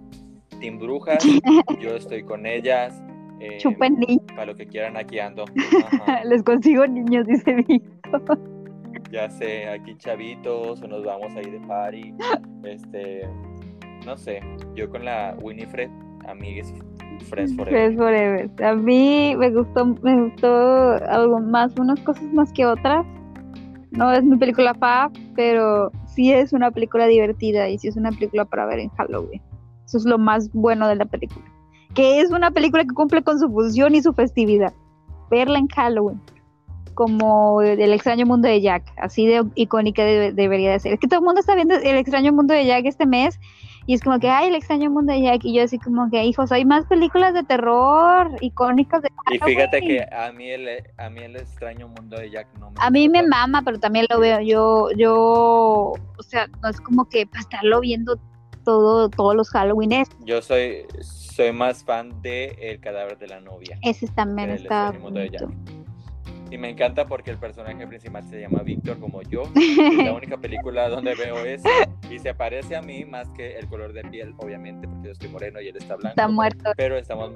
team brujas, <laughs> yo estoy con ellas. eh, Chupen niños. para lo que quieran aquí ando. <laughs> Ajá. Les consigo niños, dice Víctor. Ya sé, aquí chavitos, o nos vamos ahí de party. Este, no sé, yo con la Winifred, amigues Friends Forever. Friends Forever. A mí me gustó, me gustó algo más, unas cosas más que otras. No es mi película fa, pero sí es una película divertida y sí es una película para ver en Halloween. Eso es lo más bueno de la película. Que es una película que cumple con su función y su festividad. Verla en Halloween. Como El extraño mundo de Jack. Así de icónica de- debería de ser. Es que todo el mundo está viendo El extraño mundo de Jack este mes. Y es como que, ay, El extraño mundo de Jack. Y yo así como que, hijos, hay más películas de terror icónicas de Y fíjate que a mí el, a mí el extraño mundo de Jack no me A mí me tanto. mama, pero también lo veo. Yo, yo, o sea, no es como que para estarlo viendo todo, todos los Halloween. Yo soy, soy más fan de El cadáver de la novia. Ese también está extraño mundo de Jack. Y me encanta porque el personaje principal se llama Víctor como yo. <laughs> Es la única película donde veo eso. Y se parece a mí más que el color de piel, obviamente, porque yo estoy moreno y él está blanco. Está muerto. Pero estamos,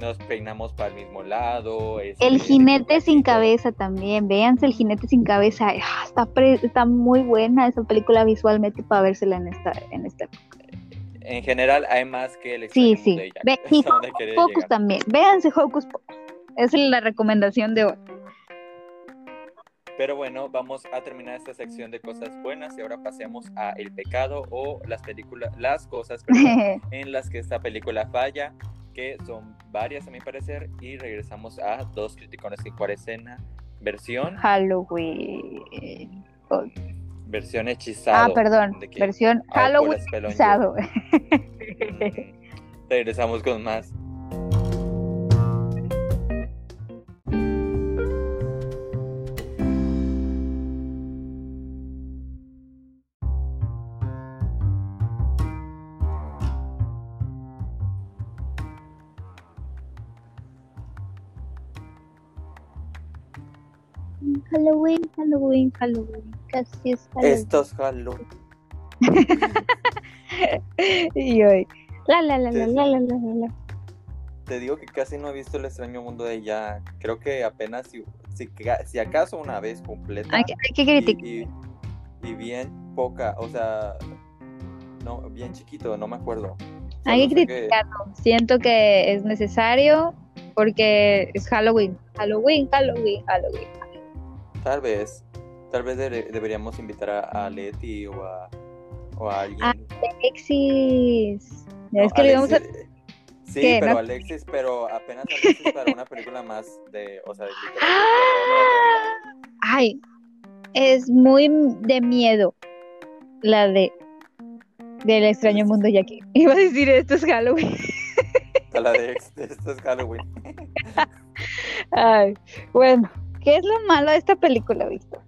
nos peinamos para el mismo lado. este, El jinete sin cabeza también. Véanse el jinete sin cabeza. Ah, Está, pre- está muy buena esa película visualmente para vérsela en esta, en esta. En general hay más que el Sí, sí. de. Ve, <laughs> y Hocus Pocus también. Véanse Hocus Pocus. Esa es la recomendación de hoy. Pero bueno, vamos a terminar esta sección de cosas buenas y ahora pasemos a el pecado o las películas, las cosas perdón, <laughs> en las que esta película falla, que son varias a mi parecer, y regresamos a dos criticones en cuarentena, versión, Halloween. versión hechizado. Ah, perdón. Versión Halloween. hechizado. Mm, Regresamos con más. Halloween. Casi es Halloween. Estos Halloween. <laughs> Y hoy. La la la la la la la la, la. Te digo que casi no he visto el extraño mundo de Jack. Creo que apenas, si, si, si acaso una vez completa. Hay que, hay que criticar. y, y- y bien poca, o sea, no, bien chiquito, no me acuerdo. Hay que- criticarlo. Siento que es necesario porque es Halloween. Halloween, Halloween, Halloween. Tal vez, tal vez debe- deberíamos invitar a, a Leti o a, o a alguien. Ah, Alexis. No, es que le íbamos a... Alexis- Sí, ¿Qué? pero ¿No? Alexis, pero apenas <laughs> Alexis para una película más de, o sea, de literatura. Ay, es muy de miedo la de del extraño mundo de Jackie. <laughs> Iba a decir esto es Halloween. A la de de esto es Halloween. <laughs> Ay, bueno, ¿qué es lo malo de esta película, Víctor?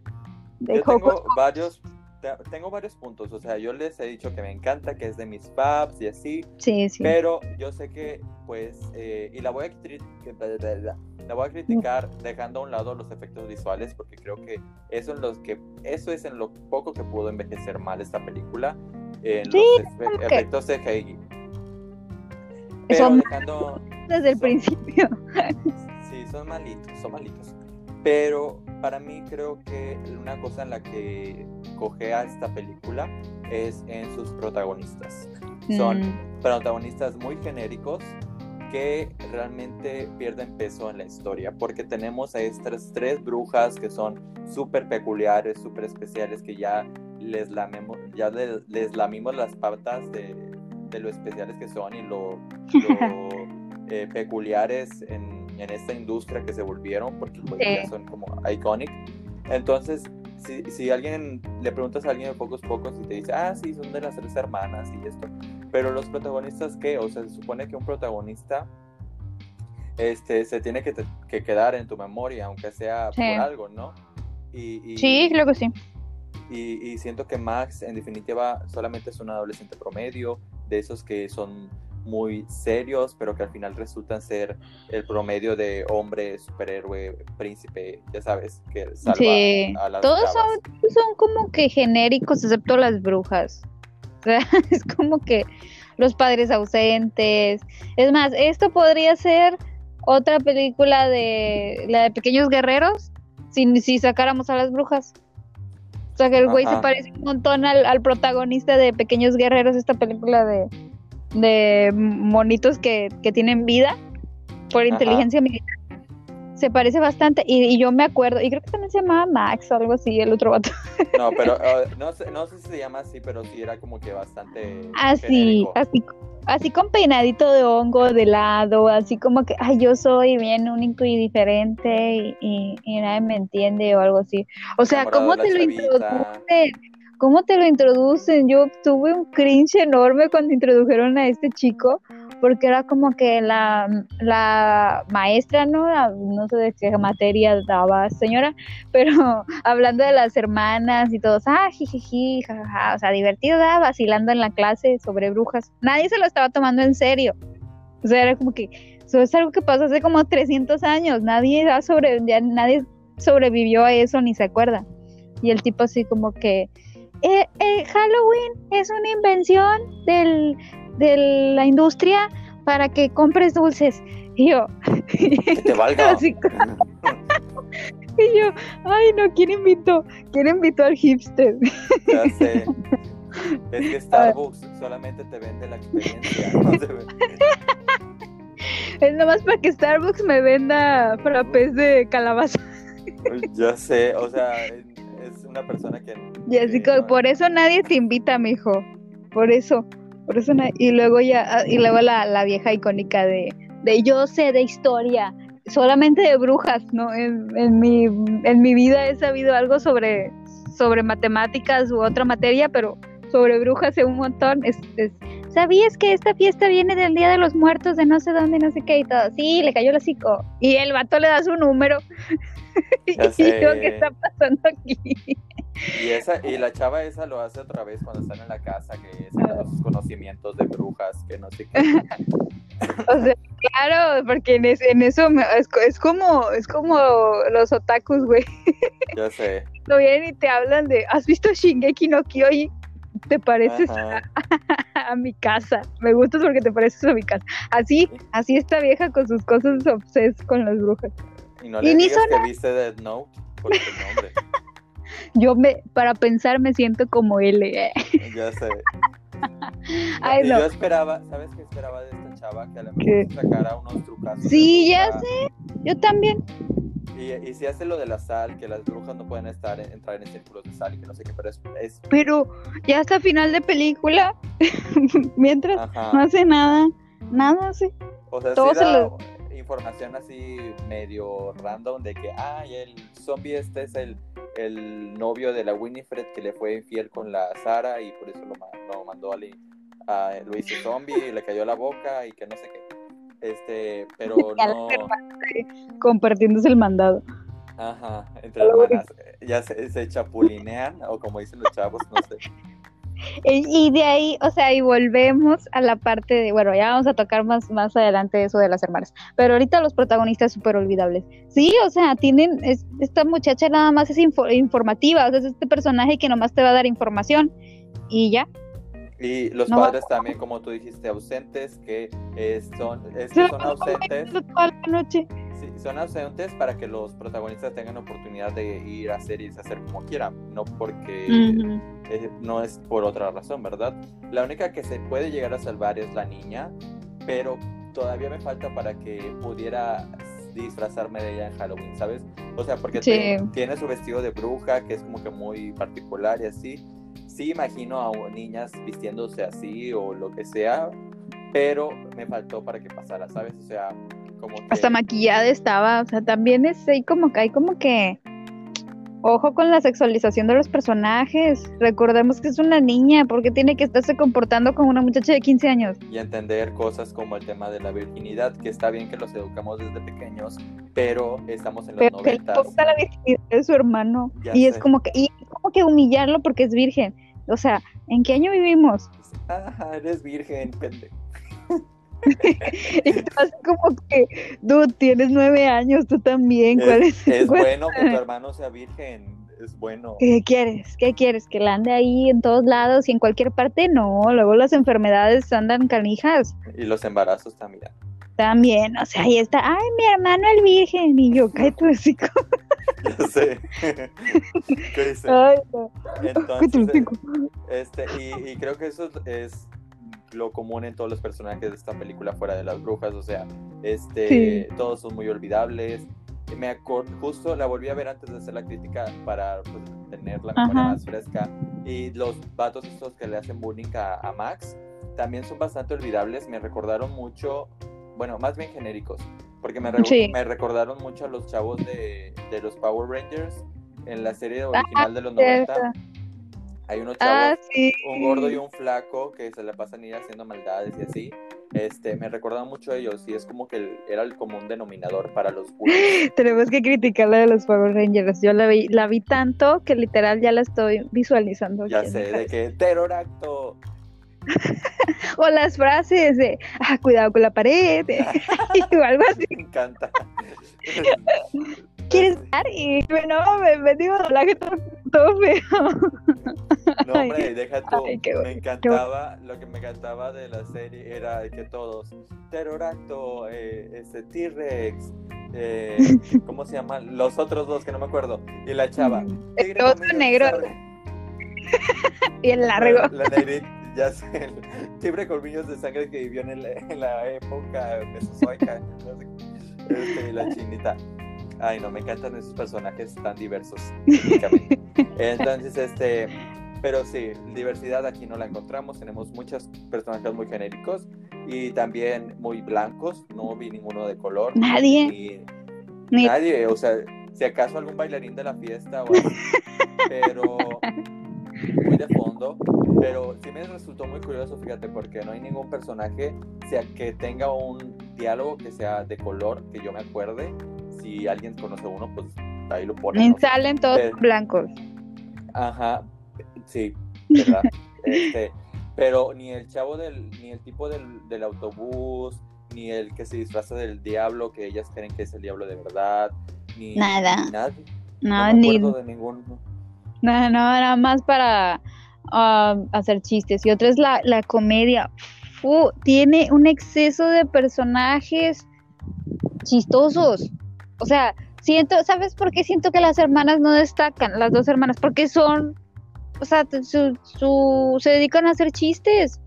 De Yo tengo varios, te- tengo varios puntos, o sea, yo les he dicho que me encanta, que es de mis faves y así, Sí, sí. Pero yo sé que, pues, eh, y la voy, a la voy a criticar dejando a un lado los efectos visuales, porque creo que eso, en los que, eso es en lo poco que pudo envejecer mal esta película, en Sí, los efe- efectos CGI. Pero Son dejando, Desde el son- principio. <laughs> sí, son malitos, son malitos. Pero para mí creo que una cosa en la que cogea esta película es en sus protagonistas. Son Mm, protagonistas muy genéricos que realmente pierden peso en la historia, porque tenemos a estas tres brujas que son súper peculiares, súper especiales, que ya les lamemos, ya le- les, lamimos las patas de, de lo especiales que son y lo, lo, <laughs> eh, peculiares en, en esta industria que se volvieron, porque pues, Sí. ya son como iconic. Entonces, si, si alguien le preguntas a alguien de pocos pocos y te dice, ah, sí, son de las tres hermanas y esto, pero los protagonistas, ¿qué? O sea, se supone que un protagonista este, se tiene que, te- que quedar en tu memoria, aunque sea Sí. por algo, ¿no? Y, y- Sí, creo que sí. y, y siento que Max, en definitiva, solamente es un adolescente promedio, de esos que son muy serios, pero que al final resultan ser el promedio de hombre, superhéroe, príncipe, ya sabes, que salva Sí. a las Todos son, son como que genéricos, excepto las brujas. O sea, <laughs> es como que los padres ausentes. Es más, esto podría ser otra película de la de Pequeños Guerreros, si, si sacáramos a las brujas. O sea, que el güey se parece un montón al, al protagonista de Pequeños Guerreros, esta película de, de monitos que, que tienen vida por inteligencia militar. Se parece bastante. Y, y yo me acuerdo, y creo que también se llamaba Max o algo así, el otro vato. <laughs> No, pero uh, no, sé, no sé si se llama así, pero sí era como que bastante. Así, genérico. así, así con peinadito de hongo de lado, así como que, ay, yo soy bien único y diferente y, y- y nadie me entiende o algo así. O sea, Enamorado ¿cómo te lo chavita. ¿Cómo te lo introducen? Yo tuve un cringe enorme cuando introdujeron a este chico, porque era como que la, la maestra, ¿no? La- No sé de qué materia daba señora, <laughs> pero hablando de las hermanas y todos, ah, jijiji, jajaja, o sea, divertido, ¿verdad? vacilando en la clase sobre brujas. Nadie se lo estaba tomando en serio. O sea, era como que eso es algo que pasó hace como 300 años. Nadie sobre, ya nadie sobrevivió a eso ni se acuerda. Y el tipo así como que eh, eh, Halloween es una invención del, de la industria para que compres dulces. Y yo, Que te valga. <laughs> Así <laughs> y yo, ay no, ¿quién invitó? ¿Quién invitó al hipster? Ya sé. <laughs> Es que Starbucks solamente te vende la experiencia. no te ve- Es nomás para que Starbucks me venda frappés de calabaza. Ya sé, o sea, es una persona que. Y así que no- por eso nadie te invita, mijo. Por eso. Por eso na- y luego ya, ah, y luego la, la vieja icónica de, de yo sé de historia, solamente de brujas, ¿no? En, en mi, en mi vida he sabido algo sobre, sobre matemáticas u otra materia, pero sobre brujas sé un montón. Es, es- ¿Sabías que esta fiesta viene del Día de los Muertos de no sé dónde, no sé qué y todo? Sí, le cayó el hocico. Y el vato le da su número. <laughs> y yo. ¿qué está pasando aquí? Y, esa, y la chava esa lo hace otra vez cuando están en la casa, que saca los sus conocimientos de brujas, que no sé qué. <laughs> O sea, claro, porque en, es- en eso me- es, co- es como es como los otakus, güey. Ya sé. Lo vienen y te hablan de, ¿has visto Shingeki no Kyojin? Te pareces a, <laughs> a mi casa. Me gustas porque te pareces a mi casa. Así, así esta vieja con sus cosas obses con las brujas. Y no le digas que viste Death Note por tu nombre. <laughs> Yo me, para pensar me siento como él. eh. <laughs> Ya sé. Ay, y no. yo esperaba, ¿sabes qué esperaba de esta chava? Que a lo ¿Qué? mejor sacara unos trucazos. Sí, ya bruja. Yo también. Y, y si hace lo de la sal, que las brujas no pueden estar entrar en círculos de sal y que no sé qué, pero es. es Pero ya hasta final de película, <laughs> mientras ajá. no hace nada, nada hace. O sea, todo sí da lo- información así medio random de que, ay, el zombie este es el, el novio de la Winifred que le fue infiel con la Sara y por eso lo, lo mandó a, a lo hizo zombie y le cayó la boca y que no sé qué. Este, pero <laughs> no. compartiéndose el mandado. Ajá, entre hermanas. Ya se, se chapulinean, o como dicen los chavos, no sé. <laughs> Y, y de ahí, o sea, y volvemos a la parte de, bueno, ya vamos a tocar más, más adelante eso de las hermanas, pero ahorita los protagonistas súper olvidables. Sí, o sea, tienen, es- esta muchacha nada más es info- informativa, o sea, es este personaje que nomás te va a dar información y ya. Y los No. padres también, como tú dijiste, ausentes, que eh, son, es que son ausentes. Toda la noche. Sí, son ausentes para que los protagonistas tengan oportunidad de ir a hacer y deshacer como quieran, no porque Ujú. eh, no es por otra razón, ¿verdad? La única que se puede llegar a salvar es la niña, pero todavía me falta para que pudiera disfrazarme de ella en Halloween, ¿sabes? O sea, porque Sí. te- tiene su vestido de bruja, que es como que muy particular y así. Sí imagino a niñas vistiéndose así o lo que sea, pero me faltó para que pasara, ¿sabes? O sea, como que... Hasta maquillada estaba, o sea, también es ahí como que hay como que ojo con la sexualización de los personajes. Recordemos que es una niña, porque tiene que estarse comportando como una muchacha de 15 años. y entender cosas como el tema de la virginidad, que está bien que los educamos desde pequeños, pero estamos en los Pero que le la virginidad de su hermano. Ya y es sé. como que, y como que humillarlo porque es virgen. O sea, ¿en qué año vivimos? Ah, eres virgen, pendejo. <laughs> Así como que, dude, tienes nueve años, tú también. ¿Cuál Es, es, es bueno que tu hermano sea virgen, es bueno. ¿Qué quieres? ¿Qué quieres? ¿Que la ande ahí en todos lados y en cualquier parte? No, luego las enfermedades andan canijas. Y los embarazos también. También, o sea, ahí está, ay, mi hermano el virgen, y yo, cae tu hocico. Ya sé. <laughs> ¿Qué dice? Ay, no. Entonces, este, y, y creo que eso es lo común en todos los personajes de esta película fuera de las brujas, o sea, este, Sí. todos son muy olvidables. Me acor- justo la volví a ver antes de hacer la crítica para pues, tener la memoria Ajá. más fresca. Y los vatos estos que le hacen bullying a, a Max también son bastante olvidables. Me recordaron mucho, bueno, más bien genéricos, porque me, re- Sí. me recordaron mucho a los chavos de, de los Power Rangers en la serie Ah, original de los 90. Cierto. Hay unos chavos Ah, sí. un gordo y un flaco que se la pasan ir haciendo maldades y así. Este, me recordan mucho a ellos y es como que era el común denominador para los bullies. <laughs> Tenemos que criticar la de los Power Rangers. Yo la vi, la vi tanto que literal ya la estoy visualizando. Ya sé, de que teroracto. O las frases de, ah, cuidado con la pared, <laughs> o algo así. Me encanta. ¿Quieres dar? Y no, me metí un doblaje todo, todo feo. No, hombre, deja tú. Ay, me bueno, encantaba, lo que me encantaba de la serie era que todos, teroracto, eh, este T-Rex, eh, ¿cómo se llaman? Los otros dos que no me acuerdo. Y la chava. El "Tigre otro negro sable". <laughs> y el largo. La, la negrita, ya sé, el tigre colmillos de sangre que vivió en, el- en la época mesozoica, <laughs> no sé, este, la chinita. Ay, no, me encantan esos personajes tan diversos. Entonces, este, pero sí, diversidad aquí no la encontramos. Tenemos muchos personajes muy genéricos y también muy blancos. No vi ninguno de color. Nadie. Ni, Ni- nadie, o sea, si acaso algún bailarín de la fiesta o así, <laughs> pero muy de fondo. Pero sí me resultó muy curioso, fíjate, porque no hay ningún personaje sea, que tenga un diálogo que sea de color, que yo me acuerde. Si alguien conoce uno, pues ahí lo pone. Ni ¿no? salen todos Pero- blancos. Ajá, sí, ¿verdad? <laughs> Este, pero ni el chavo del, ni el tipo del, del autobús, ni el que se disfraza del diablo, que ellas creen que es el diablo de verdad, ni Nada. ni nadie. No, me ni, acuerdo de ninguno. No, no, nada más para ah, hacer chistes. Y otra es la, la comedia. Tiene un exceso de personajes chistosos. O sea, siento, ¿sabes por qué siento que las hermanas no destacan? Las dos hermanas, porque son, o sea, su, su- se dedican a hacer chistes.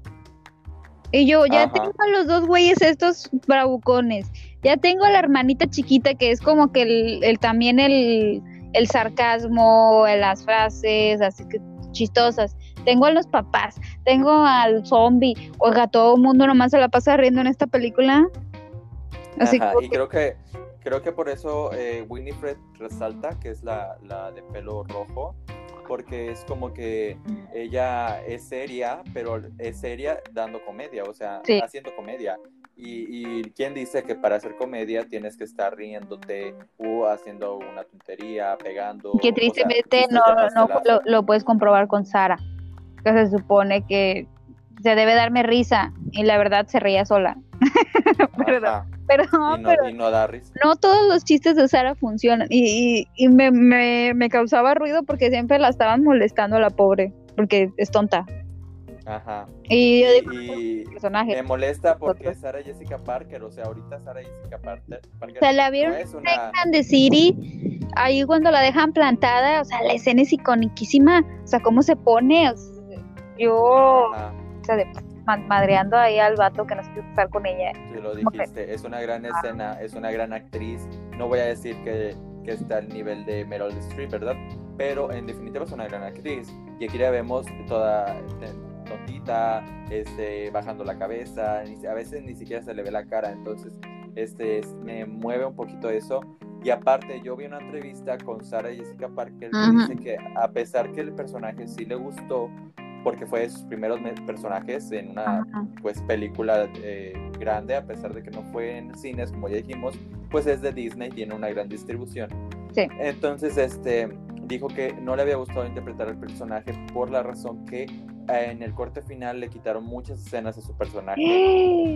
Y yo ya Ajá. tengo a los dos güeyes estos bravucones. Ya tengo a la hermanita chiquita que es como que el, el- también el, el sarcasmo, las frases, así que chistosas. Tengo a los papás, tengo al zombie. Oiga, todo el mundo nomás se la pasa riendo en esta película. Así Ajá, y creo que creo que por eso eh, Winifred resalta que es la, la de pelo rojo, porque es como que ella es seria, pero es seria dando comedia, o sea, Sí. haciendo comedia. Y, y quién dice que para hacer comedia tienes que estar riéndote o haciendo una tontería, pegando. que o sea, tristemente no, lo, lo puedes comprobar con Sara. Que se supone que se debe darme risa y la verdad se reía sola. <laughs> Perdón. Pero no, y, no, pero y no da risa. no todos los chistes de Sara funcionan. Y, y, y me, me, me causaba ruido porque siempre la estaban molestando a la pobre, porque es tonta. Ajá. Y yo digo, Y, personaje. Me molesta porque Otro. Sara Jessica Parker, o sea, ahorita Sara Jessica Parker, Se la no vieron es en una... And the City, ahí cuando la dejan plantada, o sea, la escena es iconiquísima, o sea, cómo se pone, o sea, yo, Ajá, o sea, de, ma- madreando ahí al vato que no se quiso casar con ella. tú lo ¿Cómo que? dijiste, es una gran escena, es una gran actriz, no voy a decir que, que está al nivel de Meryl Streep, ¿verdad? Pero en definitiva es una gran actriz, y aquí la vemos toda tontita, este, bajando la cabeza, a veces ni siquiera se le ve la cara, entonces este, es- me mueve un poquito eso. Y aparte, yo vi una entrevista con Sara Jessica Parker que Ajá. dice que a pesar que el personaje sí le gustó, porque fue de sus primeros me- personajes en una Ajá. pues película eh, grande, a pesar de que no fue en cines, como ya dijimos, pues es de Disney, tiene una gran distribución. Sí. Entonces, este, dijo que no le había gustado interpretar al personaje por la razón que en el corte final le quitaron muchas escenas a su personaje.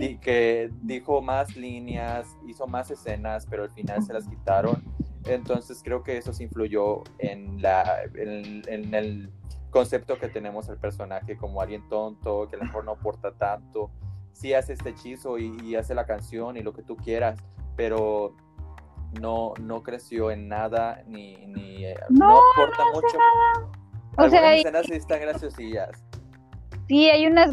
Di- que dijo más líneas, hizo más escenas, pero al final se las quitaron. Entonces creo que eso sí influyó en, la, en, en el concepto que tenemos del personaje como alguien tonto, que a lo mejor no aporta tanto. sí hace este hechizo y, y hace la canción y lo que tú quieras, pero no, no creció en nada ni, ni eh, No, no aporta no mucho. O Algunas sea, y- escenas sí están graciosillas. Sí, hay unas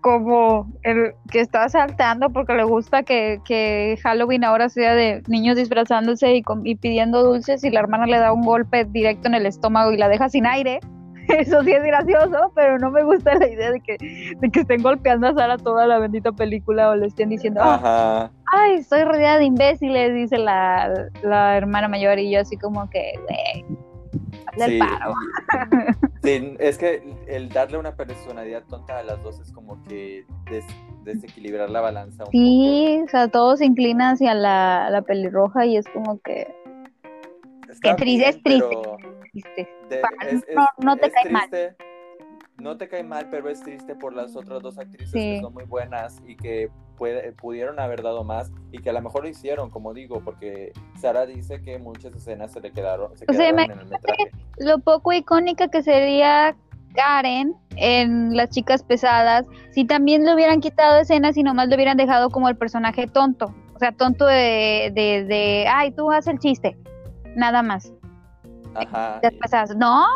como el que está saltando porque le gusta que, que Halloween ahora sea de niños disfrazándose y, y pidiendo dulces y la hermana le da un golpe directo en el estómago y la deja sin aire. <laughs> Eso sí es gracioso, pero no me gusta la idea de que, de que estén golpeando a Sara toda la bendita película o le estén diciendo, "Ah, Ajá. ay, estoy rodeada de imbéciles, dice la, la hermana mayor y yo así como que, güey, hazle el Sí, paro. <laughs> sí, <laughs> es que el darle una personalidad tonta a las dos es como que des- desequilibrar la balanza un Sí, o sea, todo se inclina hacia la, la pelirroja y es como que. Está triste, es triste. pero viste, de- Pa- es- es- no- no te es cae mal. No te cae mal, pero es triste por las otras dos actrices Sí. que son muy buenas y que puede- pudieron haber dado más y que a lo mejor lo hicieron, como digo, porque Sara dice que muchas escenas se le quedaron, se O sea, en el metraje. lo poco icónica que sería Karen en Las Chicas Pesadas, si también le hubieran quitado escenas y nomás le hubieran dejado como el personaje tonto, o sea, tonto de, de, de ay, tú haces el chiste, nada más. Ajá. Las Pesadas, no,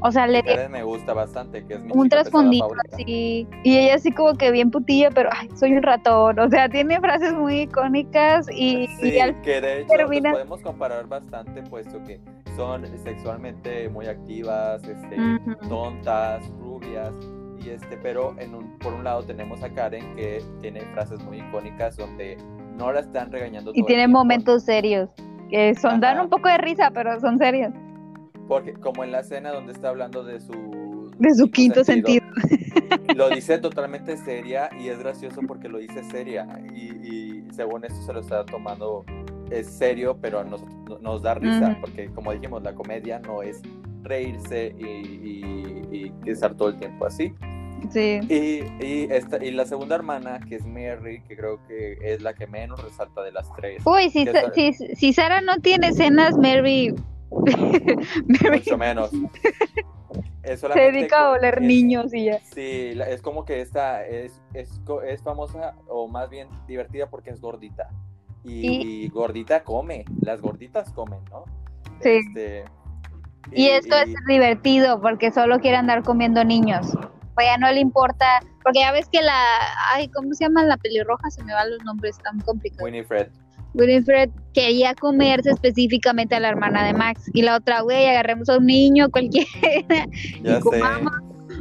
o sea, le Karen me gusta bastante, que es mi un trasfondito así, y ella así como que bien putilla, pero ay, soy un ratón, o sea, tiene frases muy icónicas y, Sí, y al que de hecho termina- podemos comparar bastante, puesto que son sexualmente muy activas, este, tontas, rubias, y este, pero en un, por un lado tenemos a Karen que tiene frases muy icónicas donde no la están regañando y tiene momentos serios, que son, dan un poco de risa, pero son serios. Porque como en la escena donde está hablando de su De su quinto sentido. lo dice totalmente seria y es gracioso porque lo dice seria y, y según esto se lo está tomando es serio pero a nosotros no- nos da risa Ujú. porque como dijimos la comedia no es reírse y, y- y estar todo el tiempo así Sí. y, y, esta, y la segunda hermana que es Mary que creo que es la que menos resalta de las tres Uy, si, Sa- si, si Sara no tiene escenas, Mary <laughs> mucho menos <laughs> Es se dedica a oler es- niños y ya. Sí, es como que esta es, es, es famosa o más bien divertida porque es gordita. Y, Y- gordita come, las gorditas comen, ¿no? Sí. Este, Y esto es divertido porque solo quiere andar comiendo niños. Pues ya no le importa, porque ya ves que la, ay, ¿cómo se llama la pelirroja? Se me van los nombres tan complicados. Winifred. Winifred quería comerse específicamente a la hermana de Max. Y la otra, güey, agarremos a un niño cualquiera. <laughs> Ya sé. comamos.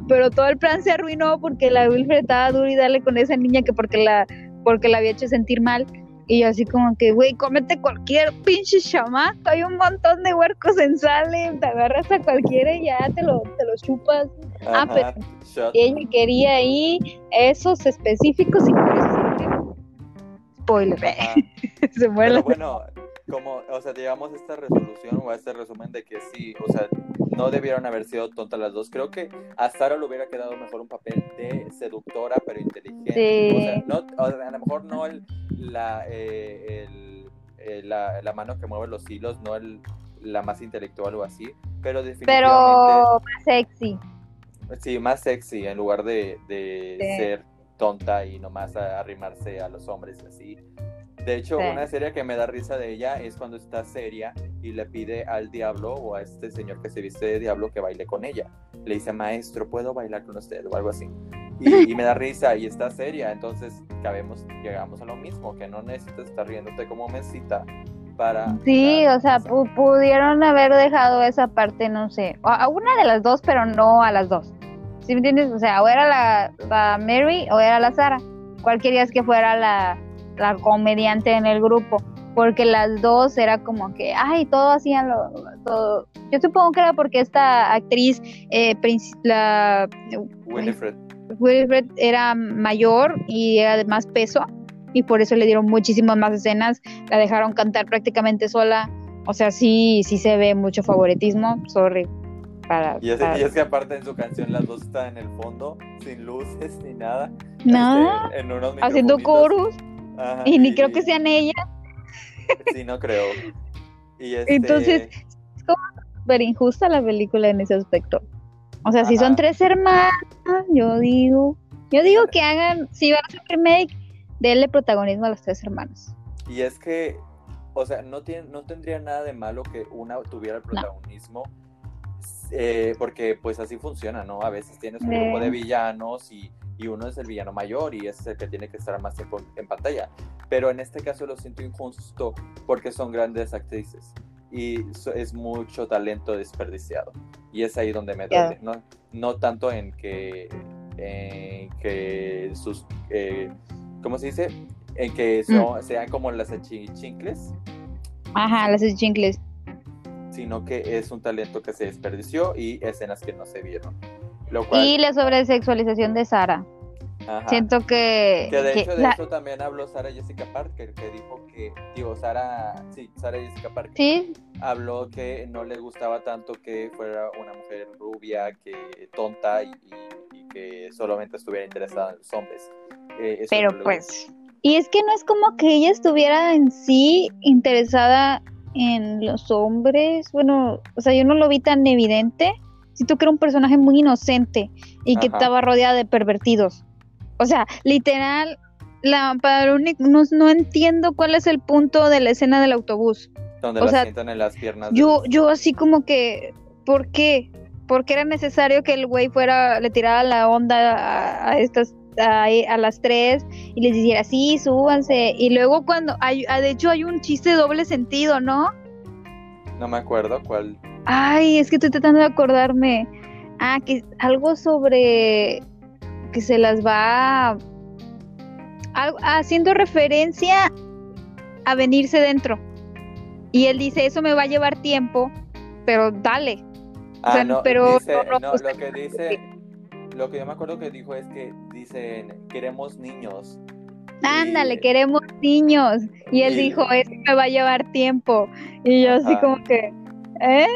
Pero todo el plan se arruinó porque la Wilfred estaba duro y darle con esa niña que porque la, porque la había hecho sentir mal. Y yo así como que, güey, cómete cualquier pinche chamaco. Hay un montón de huercos en Salem. Te agarras a cualquiera y ya te lo, te lo chupas. Ah, Ajá, pero- shot. Ella quería ahí esos específicos y. Spoiler. Ajá. <laughs> <laughs> se muere Pero la- bueno, como, o sea, llegamos a esta resolución o a este resumen de que sí, o sea, no debieron haber sido tontas las dos. Creo que a Sara le hubiera quedado mejor un papel de seductora, pero inteligente. Sí. O sea, no, o sea, a lo mejor no el, la, eh, el- eh, la, la mano que mueve los hilos, no el, la más intelectual o así, pero definitivamente Pero más sexy. sí, más sexy en lugar de, de Sí. ser tonta y nomás arrimarse a los hombres así. De hecho, Sí. una serie que me da risa de ella es cuando está seria y le pide al diablo o a este señor que se viste de diablo que baile con ella. Le dice, maestro, ¿puedo bailar con usted? o algo así. Y, y me da risa y está seria. Entonces, cabemos, llegamos a lo mismo, que no necesitas estar riéndote como mesita para... Sí, o sea, pu- pudieron haber dejado esa parte, no sé, a a una de las dos, pero no a las dos. ¿Sí me entiendes? O sea, o era la, la Mary o era la Sara. ¿Cuál querías que fuera la, la comediante en el grupo? Porque las dos era como que, ay, todo hacían lo, todo. Yo supongo que era porque esta actriz, eh, la Winifred. Wilfred era mayor y era de más peso y por eso le dieron muchísimas más escenas, la dejaron cantar prácticamente sola, o sea, sí, sí se ve mucho favoritismo, sorry. Para, Y es, para- y es que aparte en su canción las dos están en el fondo, sin luces ni nada. Nada, este, en unos haciendo coros Ajá, y ni creo que sean ellas, Sí, no creo. Y este, Entonces, pero injusta la película en ese aspecto. O sea, si son Ajá. tres hermanas, yo digo, Yo digo que hagan, si va a hacer remake, denle protagonismo a los tres hermanos. Y es que, o sea, no, tiene, no tendría nada de malo que una tuviera el protagonismo. eh, porque pues así funciona, ¿no? A veces tienes un grupo de villanos y, y uno es el villano mayor y es el que tiene que estar más tiempo en pantalla. Pero en este caso lo siento injusto porque son grandes actrices y es mucho talento desperdiciado. Y es ahí donde me duele, ¿no? No tanto en que, en que sus, eh, ¿cómo se dice? En que son- sean como las achichincles, Ajá, las chincles. sino que es un talento que se desperdició y escenas que no se vieron. Lo cual, Y la sobresexualización de Sara. ajá. Siento que, Que de que hecho de la- eso también habló Sara Jessica Parker, que dijo que, digo, Sara, sí, Sara Jessica Parker, sí, habló que no le gustaba tanto que fuera una mujer rubia, que tonta y, y- y que solamente estuviera interesada en los hombres. Eh, pero no pues. Y es que no es como que ella estuviera en sí interesada en los hombres. Bueno, o sea, yo no lo vi tan evidente. Siento que era un personaje muy inocente y que estaba rodeada de pervertidos. O sea, literal, la, para único- no, no entiendo cuál es el punto de la escena del autobús. donde o la sea, sientan en las piernas. Yo, yo así como que, ¿por qué? ¿Por qué era necesario que el güey fuera, le tirara la onda a, a estas, a, a las tres y les dijera, sí, súbanse? Y luego cuando, hay, de hecho hay un chiste de doble sentido, ¿no? No me acuerdo cuál. Ay, es que estoy tratando de acordarme. Ah, que algo sobre que se las va algo- haciendo referencia a venirse dentro. Y él dice, eso me va a llevar tiempo, pero dale. Ah, sea, no, pero dice, no, no, pues, lo que <laughs> dice, lo que yo me acuerdo que dijo es que dicen, queremos niños. Ándale, Y- queremos niños. Y él y- dijo, eso me va a llevar tiempo. Y yo así como que, ¿eh?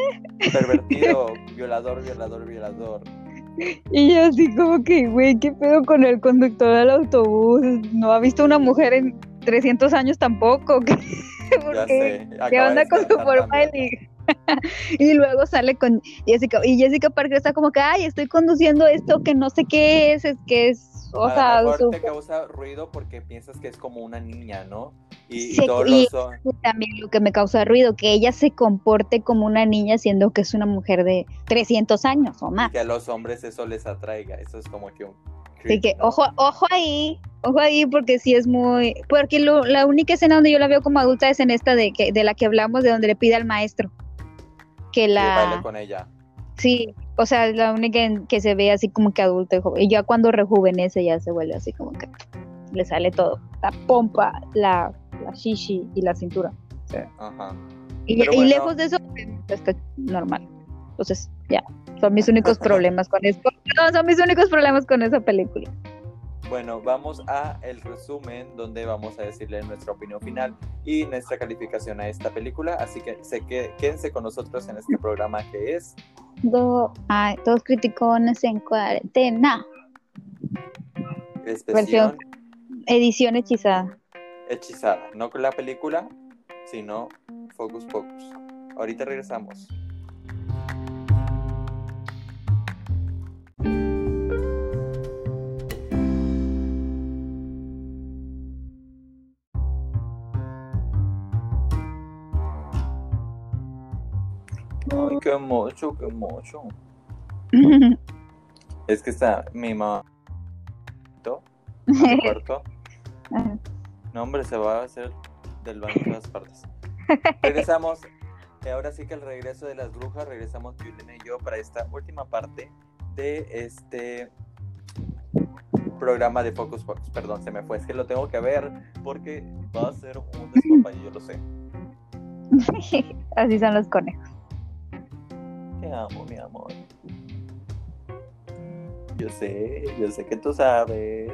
Pervertido, <laughs> violador, violador, violador. Y yo así como que, güey, ¿qué pedo con el conductor del autobús? No ha visto una mujer en 300 años tampoco. <laughs> ¿Qué, ¿Por Ya qué? sé. ¿Qué acaba de onda con su forma de? <laughs> y luego sale con Jessica, y Jessica Parker está como que, ay, estoy conduciendo esto que no sé qué es, es que es, o a sea, lo mejor te causa ruido porque piensas que es como una niña, ¿no? Y, y Sí, todos y- los también lo que me causa ruido, que ella se comporte como una niña siendo que es una mujer de 300 años o más. que a los hombres eso les atraiga. Eso es como que un. Así que ojo, ojo ahí, ojo ahí porque sí es muy, porque lo- la única escena donde yo la veo como adulta es en esta de que de la que hablamos, de donde le pide al maestro que Que baile la, con ella. sí, o sea, es la única en que se ve así como que adulta y joven. Y ya cuando rejuvenece ya se vuelve así como que le sale todo, la pompa, la, la shishi y la cintura. Ajá. Y, Pero y bueno. lejos de eso, está normal. Entonces, ya, son mis únicos <laughs> problemas con eso. No, son mis únicos problemas con esa película. Bueno, vamos a el resumen donde vamos a decirle nuestra opinión final y nuestra calificación a esta película. Así que se que, quédense con nosotros en este programa que es Do- ay, dos criticones en cuarentena. Expresión Edición hechizada. Hechizada. No con la película, sino Focus Pocus. Ahorita regresamos. Ay, qué mucho, qué mucho. <laughs> Es que está mi mamá. ¿No? <laughs> cuarto. No, hombre, se va a hacer del baño en todas partes. Regresamos. eh, Ahora sí que el regreso de las brujas, regresamos Juliana y yo para esta última parte de este programa de Focus Focus. Perdón, se me fue. Es que lo tengo que ver porque va a ser un despapalle, yo lo sé. <laughs> Así son los conejos. Te amo, mi amor. Yo sé, yo sé que tú sabes.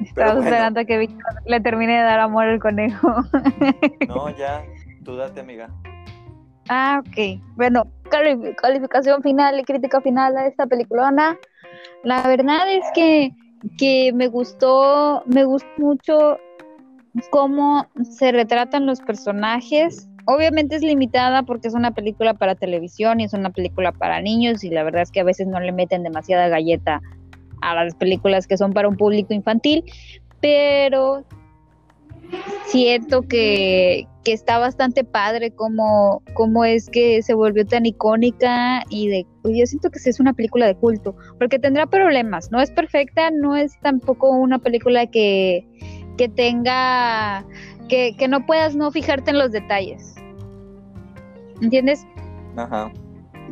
Estamos bueno, esperando a que Víctor le termine de dar amor al conejo. no, ya, tú date, amiga. Ah, ok. Bueno, cali- calificación final y crítica final a esta peliculona. La verdad es que, que me gustó, me gustó mucho cómo se retratan los personajes. Obviamente es limitada porque es una película para televisión y es una película para niños y la verdad es que a veces no le meten demasiada galleta a las películas que son para un público infantil, pero siento que, que está bastante padre como, como es que se volvió tan icónica y de yo siento que es una película de culto, porque tendrá problemas, no es perfecta, no es tampoco una película que, que tenga, que, que no puedas no fijarte en los detalles. ¿Entiendes? Ajá.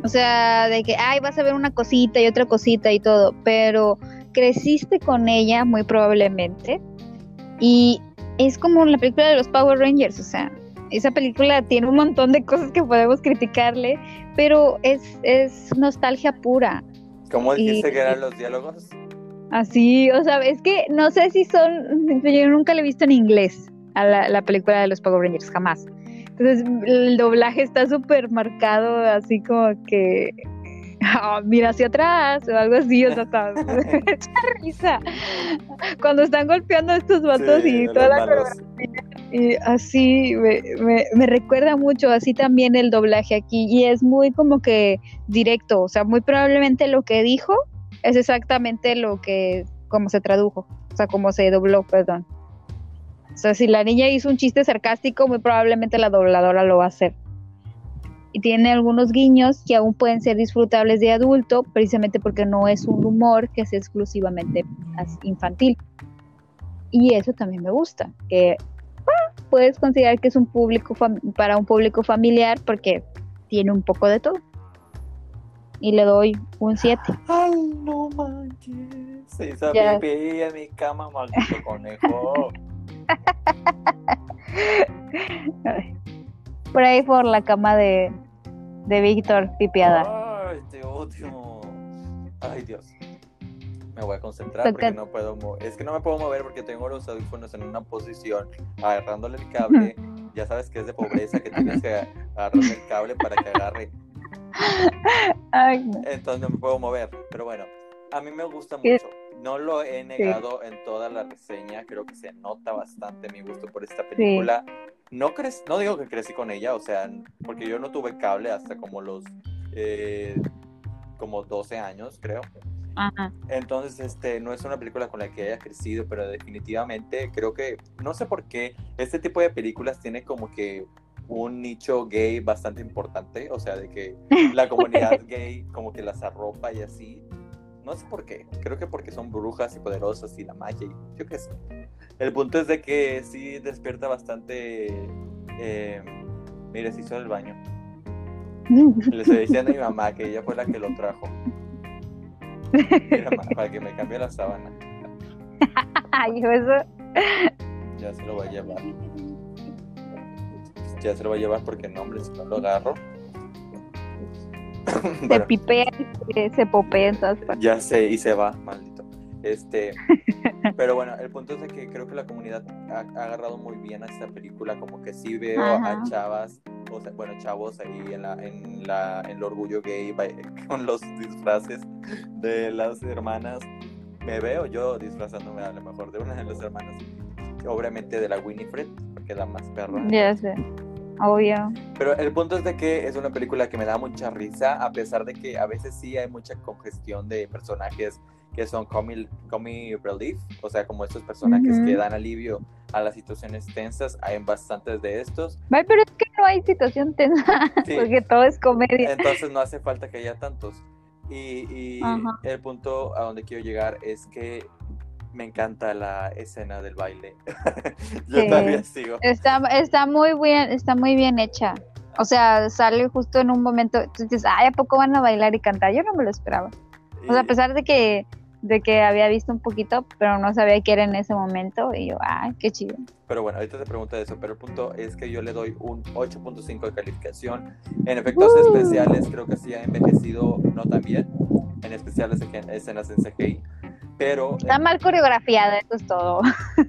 O sea, de que, ay, vas a ver una cosita y otra cosita y todo, pero creciste con ella muy probablemente. Y es como la película de los Power Rangers, o sea, esa película tiene un montón de cosas que podemos criticarle, pero es, es nostalgia pura. ¿Cómo dijiste Y- que eran los diálogos? Así, o sea, es que no sé si son, yo nunca la he visto en inglés a la, la película de los Power Rangers, jamás. Entonces el doblaje está súper marcado, así como que, ah, mira hacia atrás o algo así, o sea, está <laughs> risa. Cuando están golpeando a estos vatos Sí, y toda la malos. y así me, me, me recuerda mucho, así también el doblaje aquí, y es muy como que directo, o sea, muy probablemente lo que dijo es exactamente lo que, como se tradujo, o sea, como se dobló, perdón. O sea, si la niña hizo un chiste sarcástico, muy probablemente la dobladora lo va a hacer. Y tiene algunos guiños que aún pueden ser disfrutables de adulto, precisamente porque no es un humor que sea exclusivamente infantil. Y eso también me gusta, que puedes considerar que es un público para un público familiar porque tiene un poco de todo. Y le doy un 7. Ay, no manches. Se hizo Ya. pipí en mi cama, maldito conejo. Por ahí por la cama de, de Víctor pipiada. Ay, te odio. Ay, Dios. Me voy a concentrar Toca- porque no puedo mover. Es que no me puedo mover porque tengo los audífonos en una posición agarrándole el cable. Ya sabes que es de pobreza que tienes que agarrarle el cable para que agarre. Ay, no. Entonces no me puedo mover. Pero bueno, a mí me gusta mucho. No lo he negado en toda la reseña. Creo que se nota bastante mi gusto por esta película. No, cre- no digo que crecí con ella, o sea, porque yo no tuve cable hasta como los eh, como 12 años, creo. Ajá. Entonces, este, no es una película con la que haya crecido, pero definitivamente creo que, no sé por qué, este tipo de películas tiene como que un nicho gay bastante importante, o sea, de que <laughs> la comunidad gay como que las arropa y así. No sé por qué, creo que porque son brujas y poderosas y la magia y yo qué sé. El punto es de que sí despierta bastante... Eh, mire, se hizo el baño. Le estoy diciendo a mi mamá que ella fue la que lo trajo. Mira, ma, para que me cambie la sábana. <laughs> Ay, eso. Ya se lo voy a llevar. Ya se lo voy a llevar porque no, hombre, si no lo agarro. <laughs> Se pipea se, se popea en todas partes. ya sé, y se va, maldito. Este, <laughs> pero bueno, el punto es de que creo que la comunidad ha, ha agarrado muy bien a esta película, como que sí veo Ajá. a chavas, o sea, bueno, chavos ahí en la, en la, en el orgullo gay <laughs> con los disfraces de las hermanas. Me veo yo disfrazándome a lo mejor de una de las hermanas, obviamente de la Winifred, porque es la más perra. Ya sé. Obvio. Pero el punto es de que es una película que me da mucha risa, a pesar de que a veces sí hay mucha congestión de personajes que son comic, comic relief, o sea, como estos personajes Ujú. que dan alivio a las situaciones tensas, hay bastantes de estos, Ay, pero es que no hay situación tensa, Sí. <laughs> porque todo es comedia. entonces no hace falta que haya tantos. Y, y el punto a donde quiero llegar es que me encanta la escena del baile. <laughs> Yo Sí. todavía sigo. Está, está muy bien, está muy bien hecha. O sea, sale justo en un momento, tú dices, ay, ¿a poco van a bailar y cantar? Yo no me lo esperaba. O sea, a pesar de que, de que había visto un poquito, pero no sabía que era en ese momento, y yo, ay, qué chido. Pero bueno, ahorita te pregunto eso, pero el punto es que yo le doy un 8.5 de calificación. En efectos Uh. especiales creo que sí ha envejecido no tan bien, en especial escenas en CGI, pero Está en, mal coreografiada, eso es todo.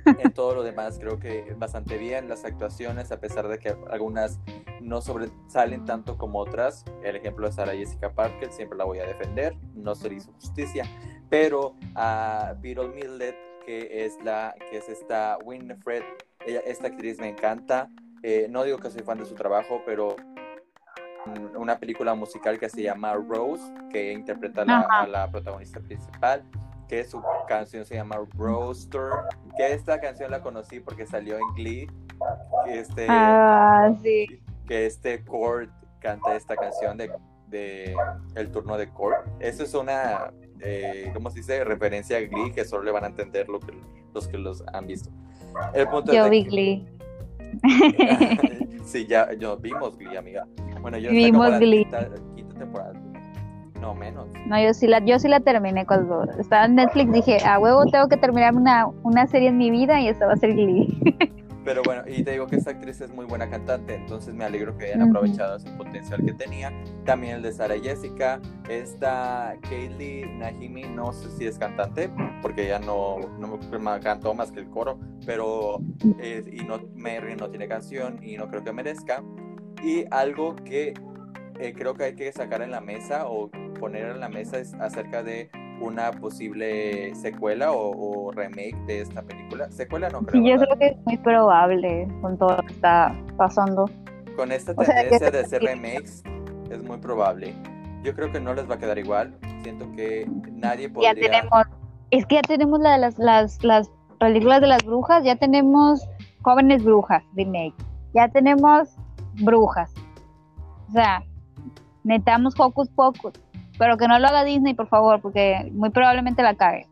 en todo lo demás creo que bastante bien. Las actuaciones, a pesar de que algunas no sobresalen tanto como otras, el ejemplo de Sarah Jessica Parker, siempre la voy a defender, no se le hizo justicia, pero a Beetle Millet, que es la que es esta Winifred, ella, esta actriz me encanta. Eh, no digo que soy fan de su trabajo, pero una película musical que se llama Rose, que interpreta la, a la protagonista principal. Que su canción se llama Roaster, que esta canción la conocí porque salió en Glee, que este, Ah, sí. que este Kurt canta esta canción de, de el turno de Kurt. Eso es una, eh, ¿cómo se dice? Referencia a Glee que solo le van a entender lo que, los que los han visto. El punto Yo vi Glee. <laughs> sí, ya, yo vimos Glee, amiga. Bueno, yo Vimos la Glee. quinta, quinta temporada. No, menos. No, yo sí la, yo sí la terminé cuando estaba en Netflix. Dije, a huevo tengo que terminar una, una serie en mi vida y esta va a ser Glee. <laughs> Pero bueno, y te digo que esta actriz es muy buena cantante, entonces me alegro que hayan aprovechado ese potencial que tenía. También el de Sara Jessica, esta Kaylee Nahimi, no sé si es cantante, porque ella no, no me cantó más que el coro, pero eh, y no, Mary no tiene canción y no creo que merezca. Y algo que eh, creo que hay que sacar en la mesa o poner en la mesa es acerca de una posible secuela o, o remake de esta película. Secuela no creo. Sí, yo creo que es muy probable con todo lo que está pasando. Con esta O sea, tendencia de hacer remakes, es muy probable. Yo creo que no les va a quedar igual. Siento que nadie podría. Ya tenemos, es que ya tenemos la las, las, las películas de las brujas, ya tenemos jóvenes brujas, remake, ya tenemos brujas. O sea, necesitamos Hocus Pocus, pero que no lo haga Disney, por favor, porque muy probablemente la cague.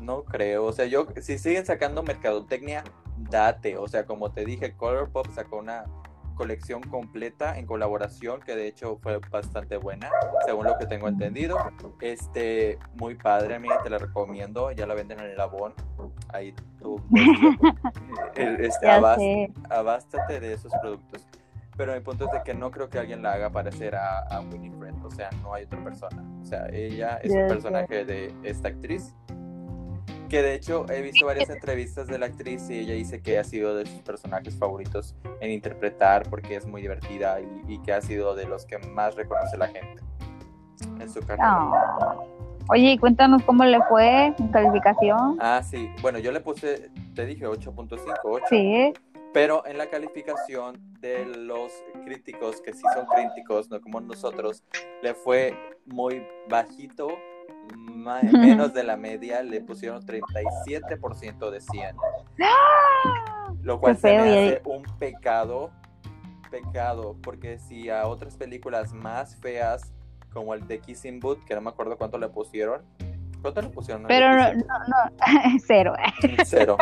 No creo. O sea, yo, si siguen sacando mercadotecnia, date. O sea, como te dije, Colourpop sacó una colección completa en colaboración que de hecho fue bastante buena según lo que tengo entendido este muy padre amiga te la recomiendo ya la venden en el Avon ahí tú <laughs> el- este, abástate de esos productos. Pero mi punto es de que no creo que alguien la haga parecer a, a Winifred. O sea, no hay otra persona. O sea, ella es Ya un personaje de esta actriz. Que de hecho he visto varias entrevistas de la actriz y ella dice que ha sido de sus personajes favoritos en interpretar porque es muy divertida y, y que ha sido de los que más reconoce la gente en su carrera. Ah. Oye, cuéntanos cómo le fue en calificación. Ah, sí. Bueno, yo le puse, te dije 8.5, 8. Sí, Pero en la calificación de los críticos, que sí son críticos, no como nosotros, le fue muy bajito, ma- menos de la media, le pusieron 37% de 100. Lo cual se me hace un pecado, pecado, porque si a otras películas más feas, como el de Kissing Booth, que no me acuerdo cuánto le pusieron, ¿cuánto le pusieron? pero no, no, no, <laughs> cero. <laughs> Cero.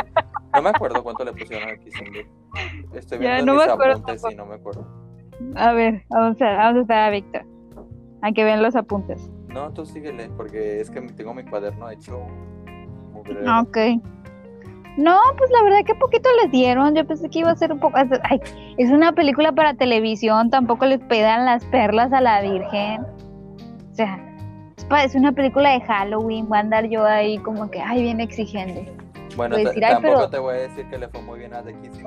No me acuerdo cuánto le pusieron Kissing Booth. Estoy Ya, viendo no mis me acuerdo apuntes y no me acuerdo. A ver, vamos a, vamos a estar a Víctor. A que vean los apuntes. No, tú síguele, porque es que tengo mi cuaderno hecho. Ah, Ok. No, pues la verdad que poquito les dieron. Yo pensé que iba a ser un poco. Ay, es una película para televisión. Tampoco les pedan las perlas a la Virgen. O sea, es una película de Halloween. Voy a andar yo ahí como que, ay, bien exigente. Bueno, decir, tampoco pero- te voy a decir que le fue muy bien a The Kissing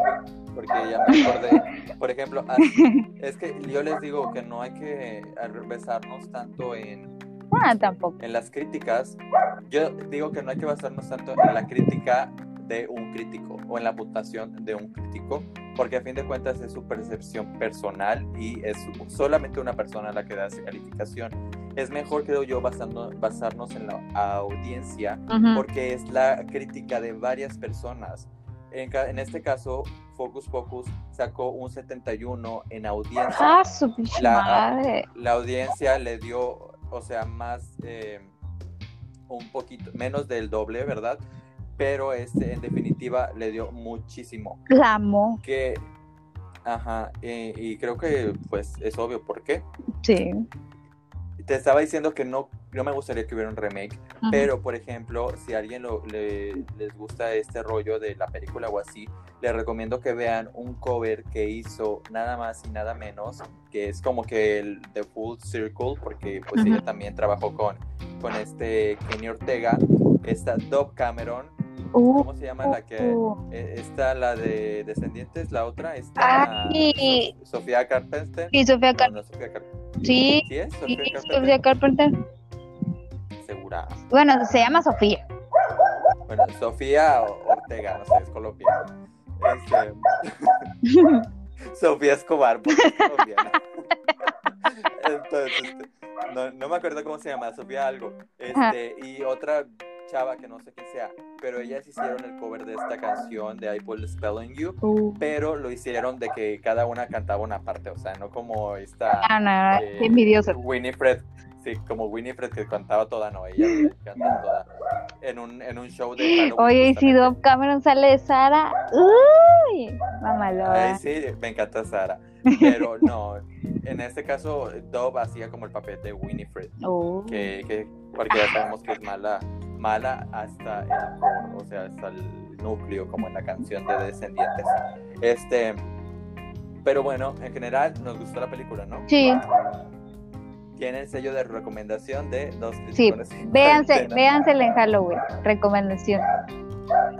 porque ya me acordé. <laughs> Por ejemplo, <laughs> es que yo les digo que no hay que basarnos tanto en, Ah, tampoco. en las críticas. Yo digo que no hay que basarnos tanto en la crítica de un crítico o en la puntuación de un crítico, porque a fin de cuentas es su percepción personal y es solamente una persona la que da esa calificación. Es mejor, creo yo, basando, basarnos en la audiencia porque es la crítica de varias personas. En, en este caso, Focus Pocus sacó un 71 en audiencia. Ah, su La- audiencia le dio, o sea, más, eh, un poquito, menos del doble, ¿verdad? Pero este, en definitiva le dio muchísimo. La amo. Que, ajá, eh, y creo que pues es obvio por qué. Sí. Te estaba diciendo que no, no me gustaría que hubiera un remake, Ujú. Pero, por ejemplo, si a alguien lo- le- les gusta este rollo de la película o así, les recomiendo que vean un cover que hizo nada más y nada menos, que es como que el The Full Circle, porque pues Ujú. ella también trabajó con, con este Kenny Ortega, esta Dove Cameron, Uh, ¿cómo se llama la que... uh. eh, Está la de Descendientes, la otra, está Ay. So- Sofía Carpenter. Y Sofía No, Car- no es Sofía Carpenter. Sí, ¿Sí es sí, Sofía Carpenter? Sofía Carpenter. Segura. Bueno, se llama Sofía. Bueno, Sofía Ortega, no sé, es colombiana. Este, <laughs> Sofía Escobar, porque es colombiana. <laughs> Entonces, este, no, no me acuerdo cómo se llama, Sofía algo. Este, y otra chava que no sé qué sea, pero ellas hicieron el cover de esta canción de I the Spell on You, Uh, pero lo hicieron de que cada una cantaba una parte, o sea, no como esta ah, no, eh, qué envidioso. Winifred, sí, como Winifred que cantaba toda, no, ella cantaba toda en un, en un show de Halloween, Oye, y si. Dove Cameron sale de Sara, uy, mamalona. Sí, me encanta Sara. Pero <laughs> no, en este caso, Dove hacía como el papel de Winifred, Uh, que, que porque ya sabemos que es mala, mala hasta el core, o sea, hasta el núcleo, como en la canción de Descendientes. Este, pero bueno, en general nos gustó la película, ¿no? Sí, Tiene el sello de recomendación de dos Sí, véanse, véansela en Halloween. Recomendación.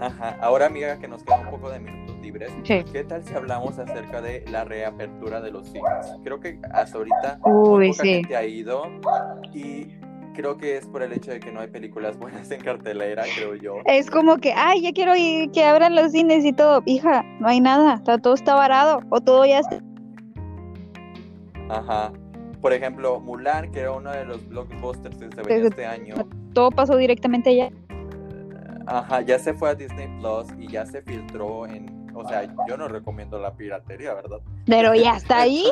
Ajá. Ahora, amiga, que nos queda un poco de minutos libres, Sí. ¿Qué tal si hablamos acerca de la reapertura de los cines? Creo que hasta ahorita Uy, muy poca sí. gente ha ido y creo que es por el hecho de que no hay películas buenas en cartelera, creo yo. Es como que, ay, ya quiero ir, que abran los cines y todo. Hija, no hay nada, está- todo está varado o todo ya está. Ajá. Por ejemplo, Mulan, que era uno de los blockbusters que se venía este año, Todo pasó directamente allá. ajá, ya se fue a Disney Plus y ya se filtró en, o sea, yo no recomiendo la piratería, ¿verdad? Pero ya <laughs> está ahí.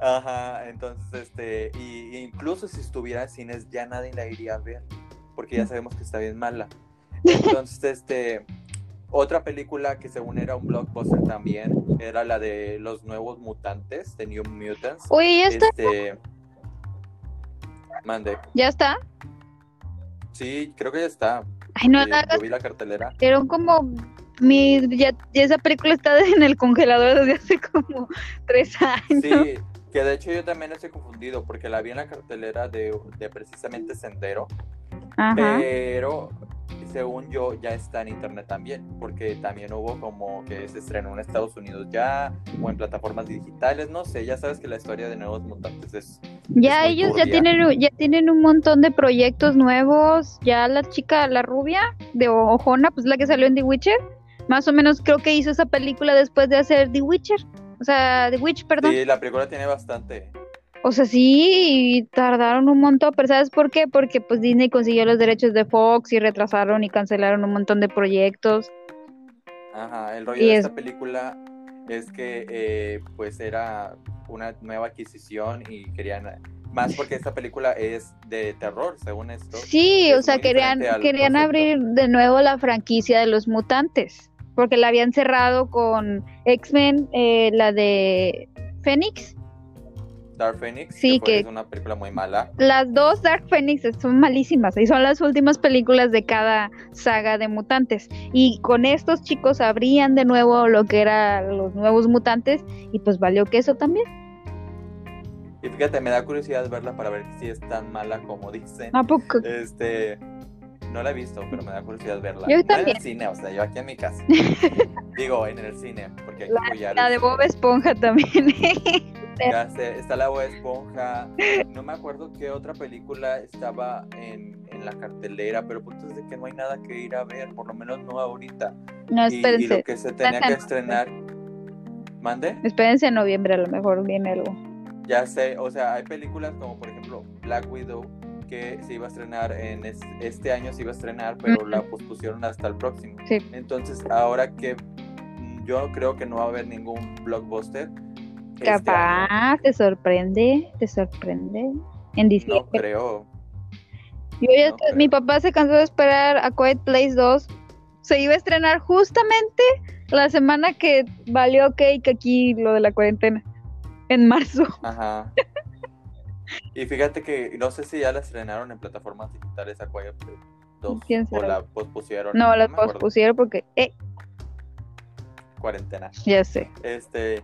Ajá, entonces, este, y, incluso si estuviera en cines, ya nadie la iría a ver, porque ya sabemos que está bien mala. Entonces, este, otra película que según era un blockbuster también, era la de los nuevos mutantes, The New Mutants. Oye, ya está, Este, mande. ya está. Sí, creo que ya está. Ay, no Eh, la yo vi la cartelera. Eran como. Mi, ya, ya esa película está en el congelador desde hace como tres años. Sí, que de hecho yo también estoy confundido porque la vi en la cartelera de, de precisamente Sendero. Ajá. Pero según yo ya está en internet también, porque también hubo como que se estrenó en Estados Unidos ya, o en plataformas digitales, no sé, ya sabes que la historia de Nuevos Mutantes es... Ya ellos ya tienen, ya tienen un montón de proyectos nuevos. Ya la chica, la rubia de Ojona, pues la que salió en The Witcher, más o menos creo que hizo esa película después de hacer The Witcher. O sea, The Witch, perdón. Sí, la película tiene bastante. O sea, sí, y tardaron un montón, pero ¿sabes por qué? Porque pues Disney consiguió los derechos de Fox y retrasaron y cancelaron un montón de proyectos. Ajá, el rollo Y de es- esta película es que eh, pues era una nueva adquisición y querían... Más porque esta película es de terror, según esto. Sí, o sea, querían, querían concepto. abrir de nuevo la franquicia de los mutantes, porque la habían cerrado con X-Men, eh, la de Phoenix. Dark Phoenix, Sí, que, que- es una película muy mala. Las dos Dark Phoenix son malísimas y son las últimas películas de cada saga de mutantes. Y con estos chicos abrían de nuevo lo que eran los nuevos mutantes y pues valió que eso también. Y fíjate, me da curiosidad verla para ver si es tan mala como dicen. ¿A poco? Este, no la he visto, pero me da curiosidad verla. Yo No en también. el cine, o sea, yo aquí en mi casa. <laughs> Digo, en el cine, porque aquí La al de. Bob Esponja también. <laughs> Ya sé, está la Bob Esponja. No me acuerdo qué otra película estaba en, en la cartelera, pero punto es de que no hay nada que ir a ver, por lo menos no ahorita. no, Y, y espérense. lo que se tenía que estrenar. ¿Mande? Espérense en noviembre, a lo mejor viene algo. Ya sé, o sea, hay películas como por ejemplo Black Widow que se iba a estrenar en es- este año se iba a estrenar, pero la pospusieron hasta el próximo. Sí. Entonces, ahora que mm, yo creo que no va a haber ningún blockbuster. este. Capaz, te sorprende, te sorprende. En no diciembre. creo. Yo ya no te- creo. mi papá se cansó de esperar a Quiet Place 2. Se iba a estrenar justamente la semana que valió cake aquí lo de la cuarentena. En marzo. Ajá. <laughs> y fíjate que no sé si ya la estrenaron en plataformas digitales a Quiet Place 2 ¿Quién o sabe? la pospusieron. No, me acuerdo. pospusieron porque, eh, Cuarentena. ya sé. Este,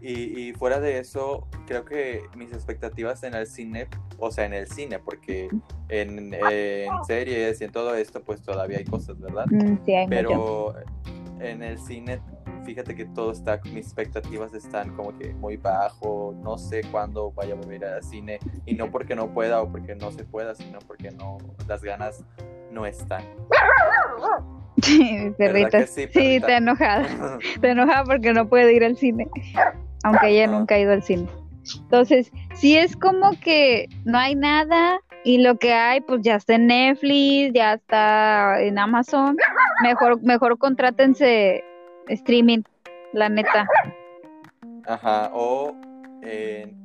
y, y fuera de eso, creo que mis expectativas en el cine, o sea, en el cine, porque en, en series y en todo esto, pues todavía hay cosas, ¿verdad? Mm, sí, hay mucho. Pero en el cine, fíjate que todo está, mis expectativas están como que muy bajo, no sé cuándo vaya a volver al cine, y no porque no pueda o porque no se pueda, sino porque no, las ganas no están. <laughs> Mi perrita. sí, Sí, está enojada. <laughs> Está enojada porque no puede ir al cine. Aunque ella nunca ha ido al cine. Entonces, sí es como que no hay nada. Y lo que hay, pues ya está en Netflix, ya está en Amazon. Mejor, mejor contrátense streaming, la neta. Ajá, o en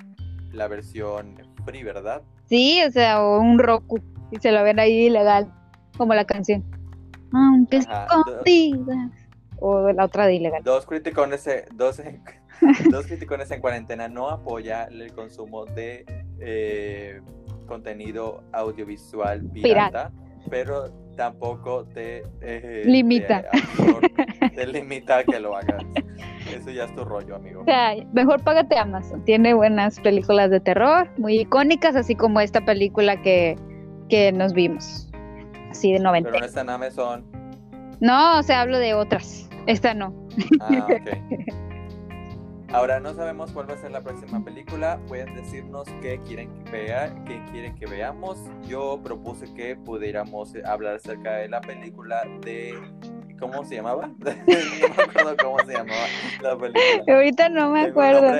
la versión free, ¿verdad? Sí, o sea, o un Roku. Y se lo ven ahí ilegal, como la canción. Aunque escondidas. O la otra de ilegal. Dos criticones, eh, dos, en- <laughs> dos criticones en cuarentena no apoya el consumo de eh, contenido audiovisual pirata, pero tampoco te eh, Limita. te, <laughs> limita a que lo hagas. Eso ya es tu rollo, amigo. O sea, mejor págate Amazon. Tiene buenas películas de terror, muy icónicas, así como esta película que, que nos vimos. Así de 90. Pero no está en Amazon. No, o sea, hablo de otras. Esta no. Ah, ok. <laughs> Ahora no sabemos cuál va a ser la próxima película. Pueden decirnos qué quieren que vea, qué quieren que veamos. Yo propuse que pudiéramos hablar acerca de la película de ¿cómo se llamaba? <laughs> no me acuerdo cómo se llamaba la película. Ahorita no me acuerdo.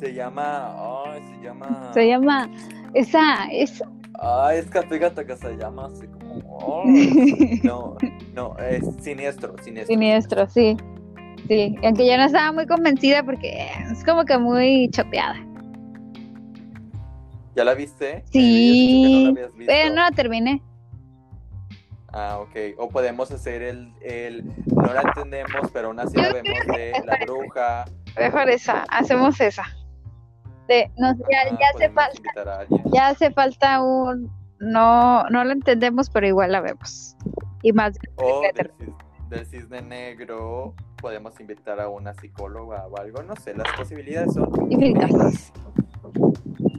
Se llama, ay, se llama. Se llama. Esa, esa. Ay, es que fíjate que se llama así como. <laughs> no, no, es siniestro, siniestro. Siniestro, sí. Sí, aunque yo no estaba muy convencida porque es como que muy choteada. ¿Ya la viste? Sí, dicho que no la habías visto. Pero no la terminé. Ah, ok. O podemos hacer el, el no la entendemos, pero aún así la vemos de la bruja. Mejor esa, hacemos esa. De, no, ya, Ah, ya hace falta, ya hace falta un, no, no la entendemos, pero igual la vemos. Y más, O del, cis- del cisne negro podemos invitar a una psicóloga o algo, no sé, las posibilidades son infinitas.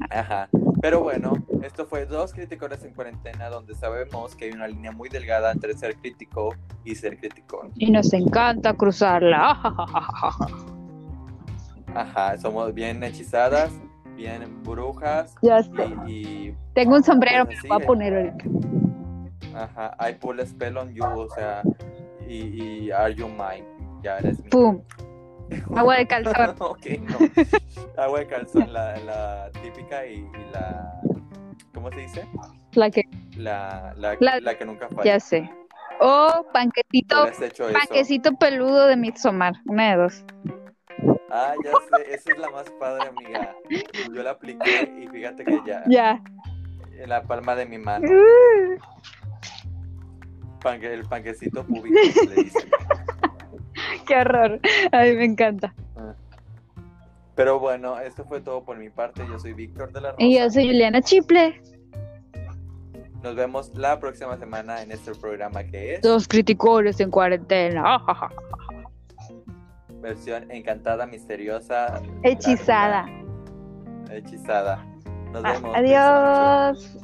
Ajá. Pero bueno, esto fue dos críticos en cuarentena donde sabemos que hay una línea muy delgada entre ser crítico y ser criticón. Y nos encanta cruzarla. <laughs> Ajá, somos bien hechizadas, bien brujas ya sé. y, y Tengo un sombrero, me Pues lo voy a poner ahorita. Ajá, I pull a spell on you, o sea, y, y are you mine? Ya eres mi. Pum. <laughs> Agua de calzón. <laughs> ok, no. <laughs> Agua de calzón, la, la típica y, y la. ¿Cómo se dice? La que, La, la, La- la que nunca falla. ya sé. O panquecito, hecho eso. panquecito peludo de Midsommar. Una de dos. Ah, ya sé, esa es la más padre, amiga. Yo la apliqué y fíjate que ya, Ya. en la palma de mi mano, Uh, panque- el panquecito público le dicen. Qué horror. Ay, me encanta. Pero bueno, esto fue todo por mi parte. Yo soy Víctor de la Rosa. Y yo soy Juliana Chiple. Nos vemos la próxima semana en este programa que es Dos criticones en cuarentena. <laughs> versión encantada, misteriosa, Hechizada. Hechizada. Nos vemos. Adiós.